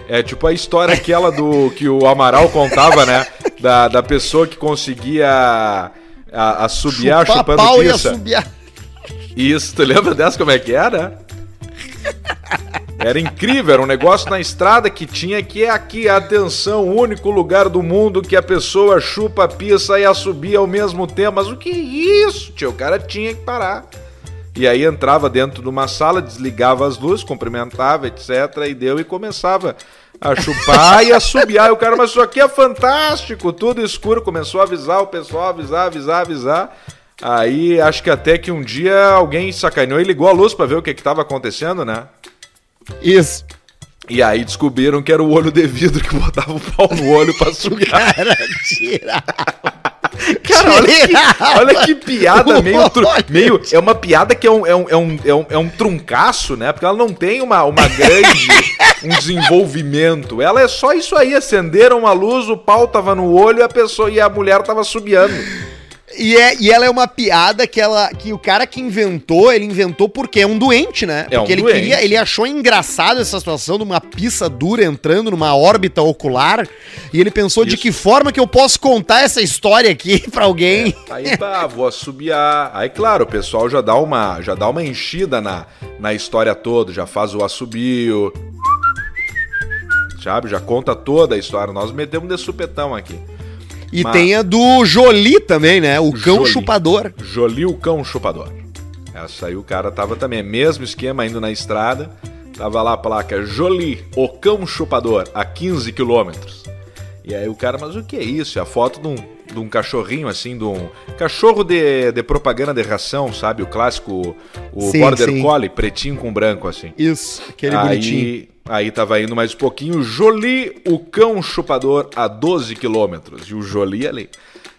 É tipo a história aquela do que o Amaral contava, né? Da, da pessoa que conseguia a, assobiar chupando pau e pizza. assobiar. Isso, tu lembra dessa como é que era? Era incrível, era um negócio na estrada que tinha que é aqui, atenção, o único lugar do mundo que a pessoa chupa a pizza e assobia ao mesmo tempo. Mas o que é isso, tio? O cara tinha que parar. E aí entrava dentro de uma sala, desligava as luzes, cumprimentava, etc. E deu e começava a chupar e assobiar. E o cara, mas isso aqui é fantástico, tudo escuro. Começou a avisar o pessoal, avisar, avisar, avisar. Aí acho que até que um dia alguém sacaneou e ligou a luz pra ver o que que tava acontecendo, né? Isso. E aí descobriram que era o olho de vidro que botava o pau no olho pra sugar. (laughs) Cara, tira. Cara, olha que, olha que piada meio, tru- meio. É uma piada que é um, é, um, é, um, é, um, é um truncaço, né? Porque ela não tem uma, uma grande. um desenvolvimento. Ela é só isso aí. Acenderam a luz, o pau tava no olho e a pessoa e a mulher tava subiando. E, é, e ela é uma piada que, ela, que o cara que inventou, ele inventou porque é um doente, né? É um porque ele doente. queria, ele achou engraçado essa situação de uma pista dura entrando numa órbita ocular. E ele pensou de Isso. que forma que eu posso contar essa história aqui (laughs) pra alguém. Aí tá, vou assobiar. Aí, claro, o pessoal já dá uma, já dá uma enchida na, na história toda, já faz o assobio. Sabe? Já conta toda a história. Nós metemos de supetão aqui. E Mas- tem a do Jolie também, né? O cão Jolie. chupador. Jolie o cão chupador. Essa aí o cara tava também, mesmo esquema indo na estrada. Tava lá a placa Jolie, o cão chupador, a 15 quilômetros. E aí o cara, mas o que é isso? É a foto de um, de um cachorrinho assim, de um cachorro de, de propaganda de ração, sabe? O clássico, o Sim, Border sim. Collie, pretinho com branco assim. Isso, aquele bonitinho. Aí, tava indo mais um pouquinho, Jolie, o cão chupador, a 12 quilômetros. E o Jolie ali.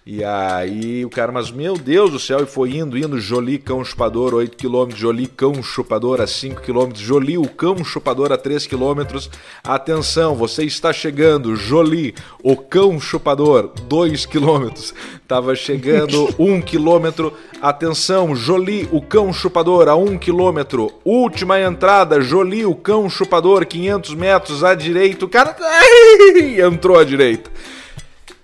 E aí o cara, mas meu Deus do céu, e foi indo, indo, Jolie, cão chupador, 8 quilômetros, Jolie, cão chupador, a 5 quilômetros, Jolie, o cão chupador, a 3 quilômetros. Atenção, você está chegando, Jolie, o cão chupador, 2 quilômetros. Tava chegando 1 (laughs) quilômetro. Atenção, Jolie, o cão chupador, a 1 quilômetro. Última entrada, Jolie, o cão chupador, 500 metros à direita. O cara (laughs) entrou à direita.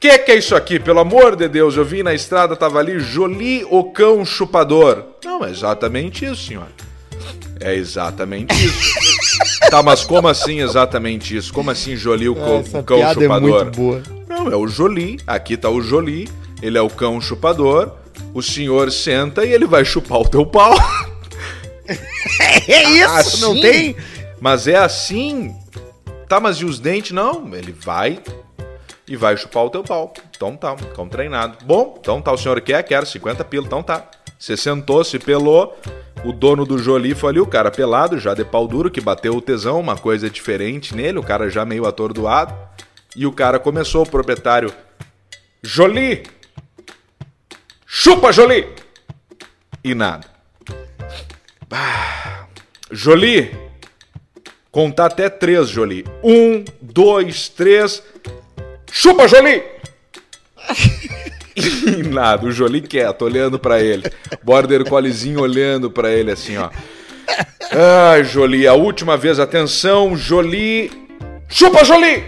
Que que é isso aqui? Pelo amor de Deus, eu vi na estrada, tava ali, Jolie, o cão chupador. Não, é exatamente isso, senhor. É exatamente isso. (laughs) tá, mas como assim exatamente isso? Como assim Jolie, o, cão- Essa cão piada é chupador? muito boa. Não, é o Jolie. Aqui tá o Jolie. Ele é o cão chupador. O senhor senta e ele vai chupar o teu pau. (laughs) É isso, Assim? não tem? Mas é assim. Tá, mas e os dentes? Não, ele vai e vai chupar o teu pau. Então tá, cão treinado. Bom, então tá, o senhor quer? Quero 50 pila, então tá. Você sentou, se pelou. O dono do Jolie foi ali, o cara pelado, já de pau duro, que bateu o tesão, uma coisa diferente nele, o cara já meio atordoado. E o cara começou, o proprietário. Jolie! Chupa, Jolie! E nada. Ah, Jolie! Contar até três, Jolie. Um, dois, três. Chupa, Jolie! (laughs) E nada, o Jolie quieto, olhando pra ele. Border Colliezinho olhando pra ele assim, ó. Ai, Jolie, a última vez, atenção, Jolie. Chupa, Jolie!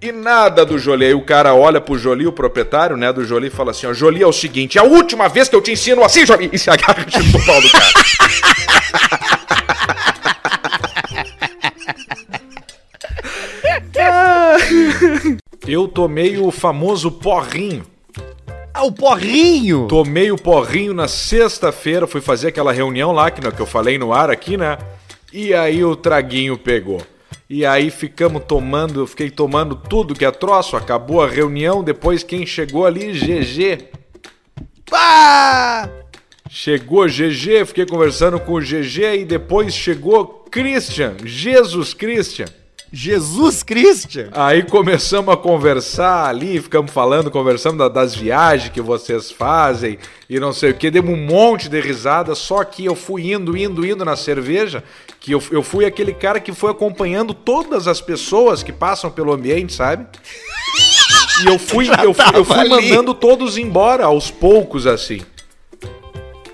E nada do Jolie. Aí o cara olha pro Jolie, o proprietário, né, do Jolie, e fala assim: ó, Jolie é o seguinte, é a última vez que eu te ensino assim, Jolie! E se agarra e chupa o pau do cara. Eu tomei o famoso porrinho. Ah, o porrinho! Tomei o porrinho na sexta-feira, fui fazer aquela reunião lá que, que eu falei no ar aqui, né? E aí o traguinho pegou. E aí ficamos tomando, eu fiquei tomando tudo que é troço, acabou a reunião, depois quem chegou ali, GG. Pá! Chegou GG, fiquei conversando com o GG e depois chegou Christian, Jesus Christian. Jesus Christian! Aí começamos a conversar ali, ficamos falando, conversando da- das viagens que vocês fazem e não sei o que. Demos um monte de risada, só que eu fui indo, indo, indo na cerveja, que eu, eu fui aquele cara que foi acompanhando todas as pessoas que passam pelo ambiente, sabe? E eu fui, eu fui, eu fui mandando todos embora aos poucos, assim.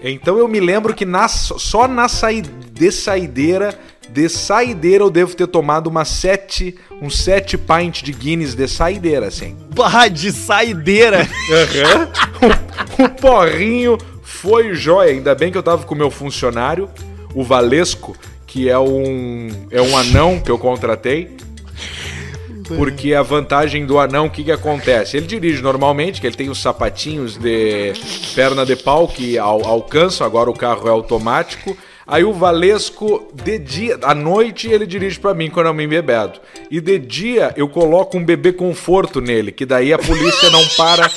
Então eu me lembro que na- só na saí, de saideira, de saideira eu devo ter tomado umas sete, uns sete pints de Guinness de saideira, assim. Bah, de saideira! o, o (laughs) porrinho foi jóia. Ainda bem que eu tava com o meu funcionário, o Valesco, que é um, é um anão que eu contratei. Porque a vantagem do anão, o que, que acontece? Ele dirige normalmente, que ele tem os sapatinhos de perna de pau que al- alcançam, agora o carro é automático. Aí o Valesco, de dia, à noite ele dirige pra mim quando eu me embebedo. E de dia eu coloco um bebê conforto nele, que daí a polícia não para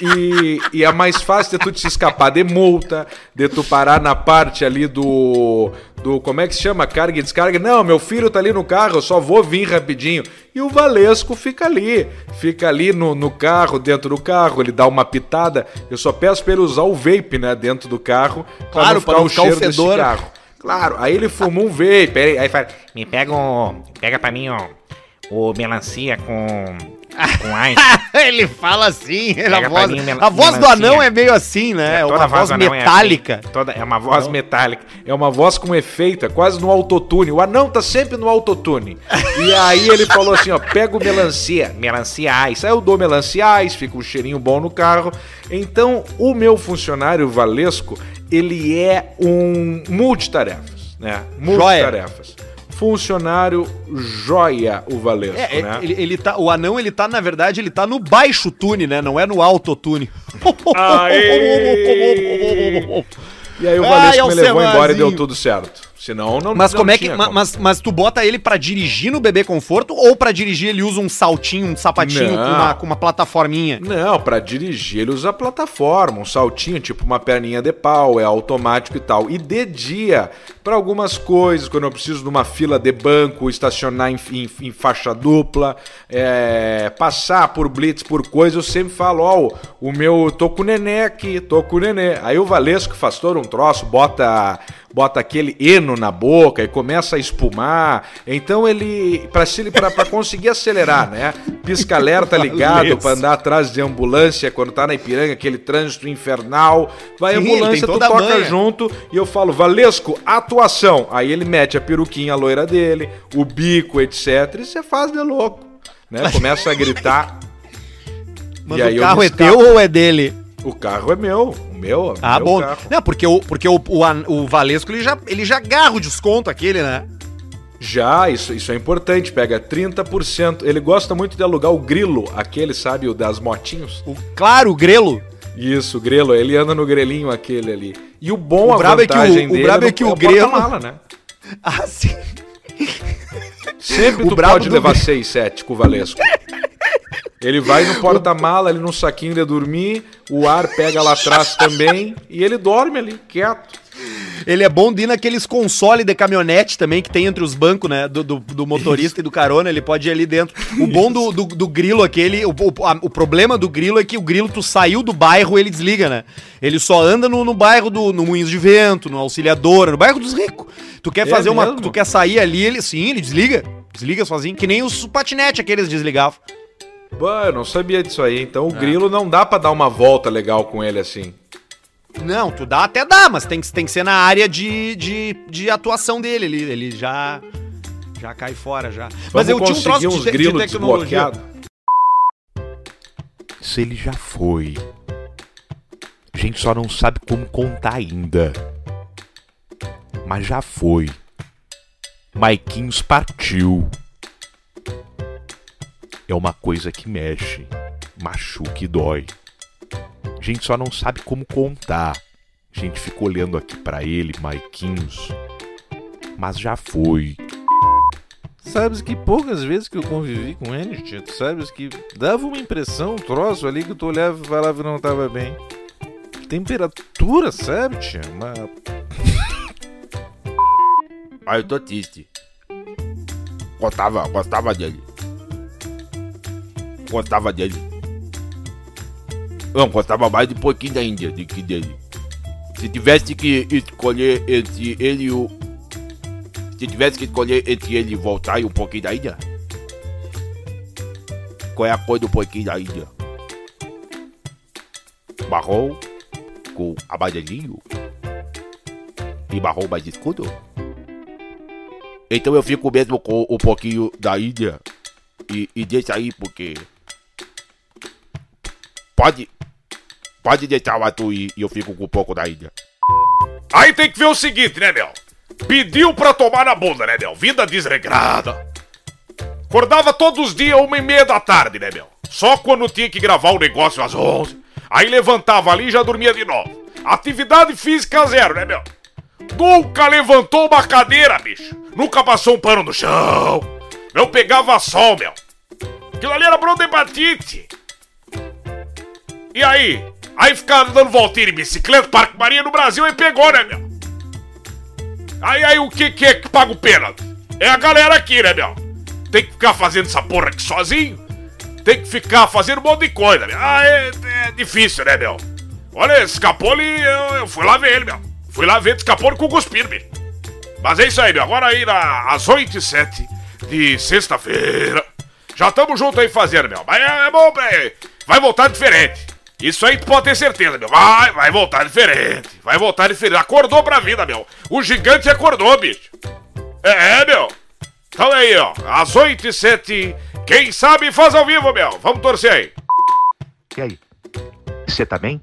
e, e é mais fácil de tu te escapar de multa, de tu parar na parte ali do. Do como é que se chama? Carga e descarga. Não, meu filho tá ali no carro, eu só vou vir rapidinho. E o Valesco fica ali. Fica ali no, no carro, dentro do carro, ele dá uma pitada. Eu só peço pra ele usar o vape, né, dentro do carro. Claro, pra não ficar o de fedor. cigarro. Claro, aí ele fumou um vape, aí, aí fala, Me pega um. Pega pra mim, ó. O melancia com. Com (laughs) ice. ele fala assim, ele- a voz, a voz do anão é meio assim, né? É toda uma voz é metálica. assim. Toda, é uma voz metálica. É uma voz com efeito, é quase no autotune. O anão tá sempre no autotune. E aí ele falou assim, ó, pega o melancia, melancia ice. Aí eu dou melancia ice, fica um cheirinho bom no carro. Então, o meu funcionário Valesco, ele é um multitarefas, né? Multitarefas. Funcionário joia, o Valesco, É, é, né? ele, ele tá, o anão, ele tá, na verdade, ele tá no baixo tune, né? Não é no alto tune. (laughs) E aí o Ai, Valesco me levou Alcemazinho. embora e deu tudo certo. Senão não Mas não como é que. como. Mas, mas tu bota ele pra dirigir no bebê conforto ou pra dirigir ele usa um saltinho, um sapatinho Não. com uma, com uma plataforminha? Não, pra dirigir ele usa plataforma, um saltinho, tipo uma perninha de pau, é automático e tal. E de dia, pra algumas coisas, quando eu preciso de uma fila de banco, estacionar em, em- em faixa dupla, é, passar por blitz, por coisa, eu sempre falo, ó, o- o meu, tô com o nenê aqui, tô com o nenê. Aí o Valesco faz todo um troço, bota bota aquele eno na boca e começa a espumar. Então ele, pra conseguir acelerar, né? Pisca alerta ligado pra andar atrás de ambulância quando tá na Ipiranga, aquele trânsito infernal. Vai Sim, ambulância, tu a toca manha. junto e eu falo, Valesco, atuação. Aí ele mete a peruquinha loira dele, o bico, etc. E você faz de louco. Né? Começa a gritar. (laughs) Mas E aí o carro é teu ou é dele? O carro é meu. O meu, é Ah, meu bom. carro. Não, porque o, porque o, o, o Valesco ele já, ele já agarra o desconto aquele, né? Já, isso, isso é importante, pega 30%. Ele gosta muito de alugar o grilo, aquele, sabe, o das motinhos. O, claro, o grelo. Isso, o grelo, ele anda no grelinho aquele ali. E o bom, O a brabo é que o- o brabo é no- que o o grelo- né? (laughs) Ah, sim. Sempre O tu brabo pode levar gre- 6, 7 com o Valesco. (laughs) Ele vai no (laughs) porta-mala, ali no saquinho de dormir, o ar pega lá atrás também, e ele dorme ali, quieto. Ele é bom de ir naqueles console de caminhonete também que tem entre os bancos, né? Do, do, do motorista e do carona, ele pode ir ali dentro. O bom do, do, do grilo aquele, o, o, a- o problema do grilo é que o grilo, tu saiu do bairro, ele desliga, né? Ele só anda no, no bairro do no Moinhos de Vento, no Auxiliadora, no bairro dos ricos. Tu quer É fazer uma. mesmo? Tu quer sair ali, ele. Sim, ele desliga. Desliga sozinho, que nem os patinete aqueles desligavam. Bah, eu não sabia disso aí. Então É. o grilo não dá pra dar uma volta legal com ele assim. Não, tu dá até dá, mas tem que, tem que ser na área de, de, de atuação dele. Ele, ele já, já cai fora já. mas eu tinha um troço de, te- de tecnologia. Se ele já foi. A gente só não sabe como contar ainda. Mas já foi. Maiquinhos partiu. É uma coisa que mexe, machuca e dói. A gente só não sabe como contar. A gente fica olhando aqui pra ele, Maiquinhos. Mas já foi. Sabes que poucas vezes que eu convivi com ele, tia, tu sabes que dava uma impressão, um troço ali que tu olhava e falava que não tava bem. Temperatura, sabe, tia? Uma... (laughs) Aí eu tô triste. Gostava, gostava dele. Gostava dele. Não, gostava mais de pouquinho da Índia do que dele. Se tivesse que escolher entre ele e o. Se tivesse que escolher entre ele voltar e um pouquinho da Índia. Qual é a cor do pouquinho da Índia? Marrom com amarelinho e marrom mais escuro? Então eu fico mesmo com um pouquinho da Índia e, e deixa aí porque. Pode. Pode deixar o Arthur e eu fico com um pouco da Índia. Aí tem que ver o seguinte, né, meu? Pediu pra tomar na bunda, né, meu? Vida desregrada. Acordava todos os dias, uma e meia da tarde, né, meu? Só quando tinha que gravar o negócio às onze. Aí levantava ali e já dormia de novo. Atividade física zero, né, meu? Nunca levantou uma cadeira, bicho. Nunca passou um pano no chão. Eu pegava sol, meu. Aquilo ali era broncohepatite. E aí? Aí ficava dando voltinha de bicicleta, Parque Maria no Brasil e pegou, né, meu? Aí, aí, o que que é que paga o pênalti? É a galera aqui, né, meu? Tem que ficar fazendo essa porra aqui sozinho? Tem que ficar fazendo um monte de coisa, meu. Ah, é, é difícil, né, meu? Olha, escapou ali, eu, eu fui lá ver ele, meu. Fui lá ver, escapou com o cuspir, bicho. Mas é isso aí, meu. Agora aí, na, às 8 e 7 de sexta-feira. Já estamos juntos aí fazendo, meu. Mas é, é bom, é, vai voltar diferente. Isso aí tu pode ter certeza, meu. Vai, vai voltar diferente. Vai voltar diferente. Acordou pra vida, meu. O gigante acordou, bicho. É, é, meu. Então aí, ó. Às 8 e 7 quem sabe faz ao vivo, meu. Vamos torcer aí. E aí? Você tá bem?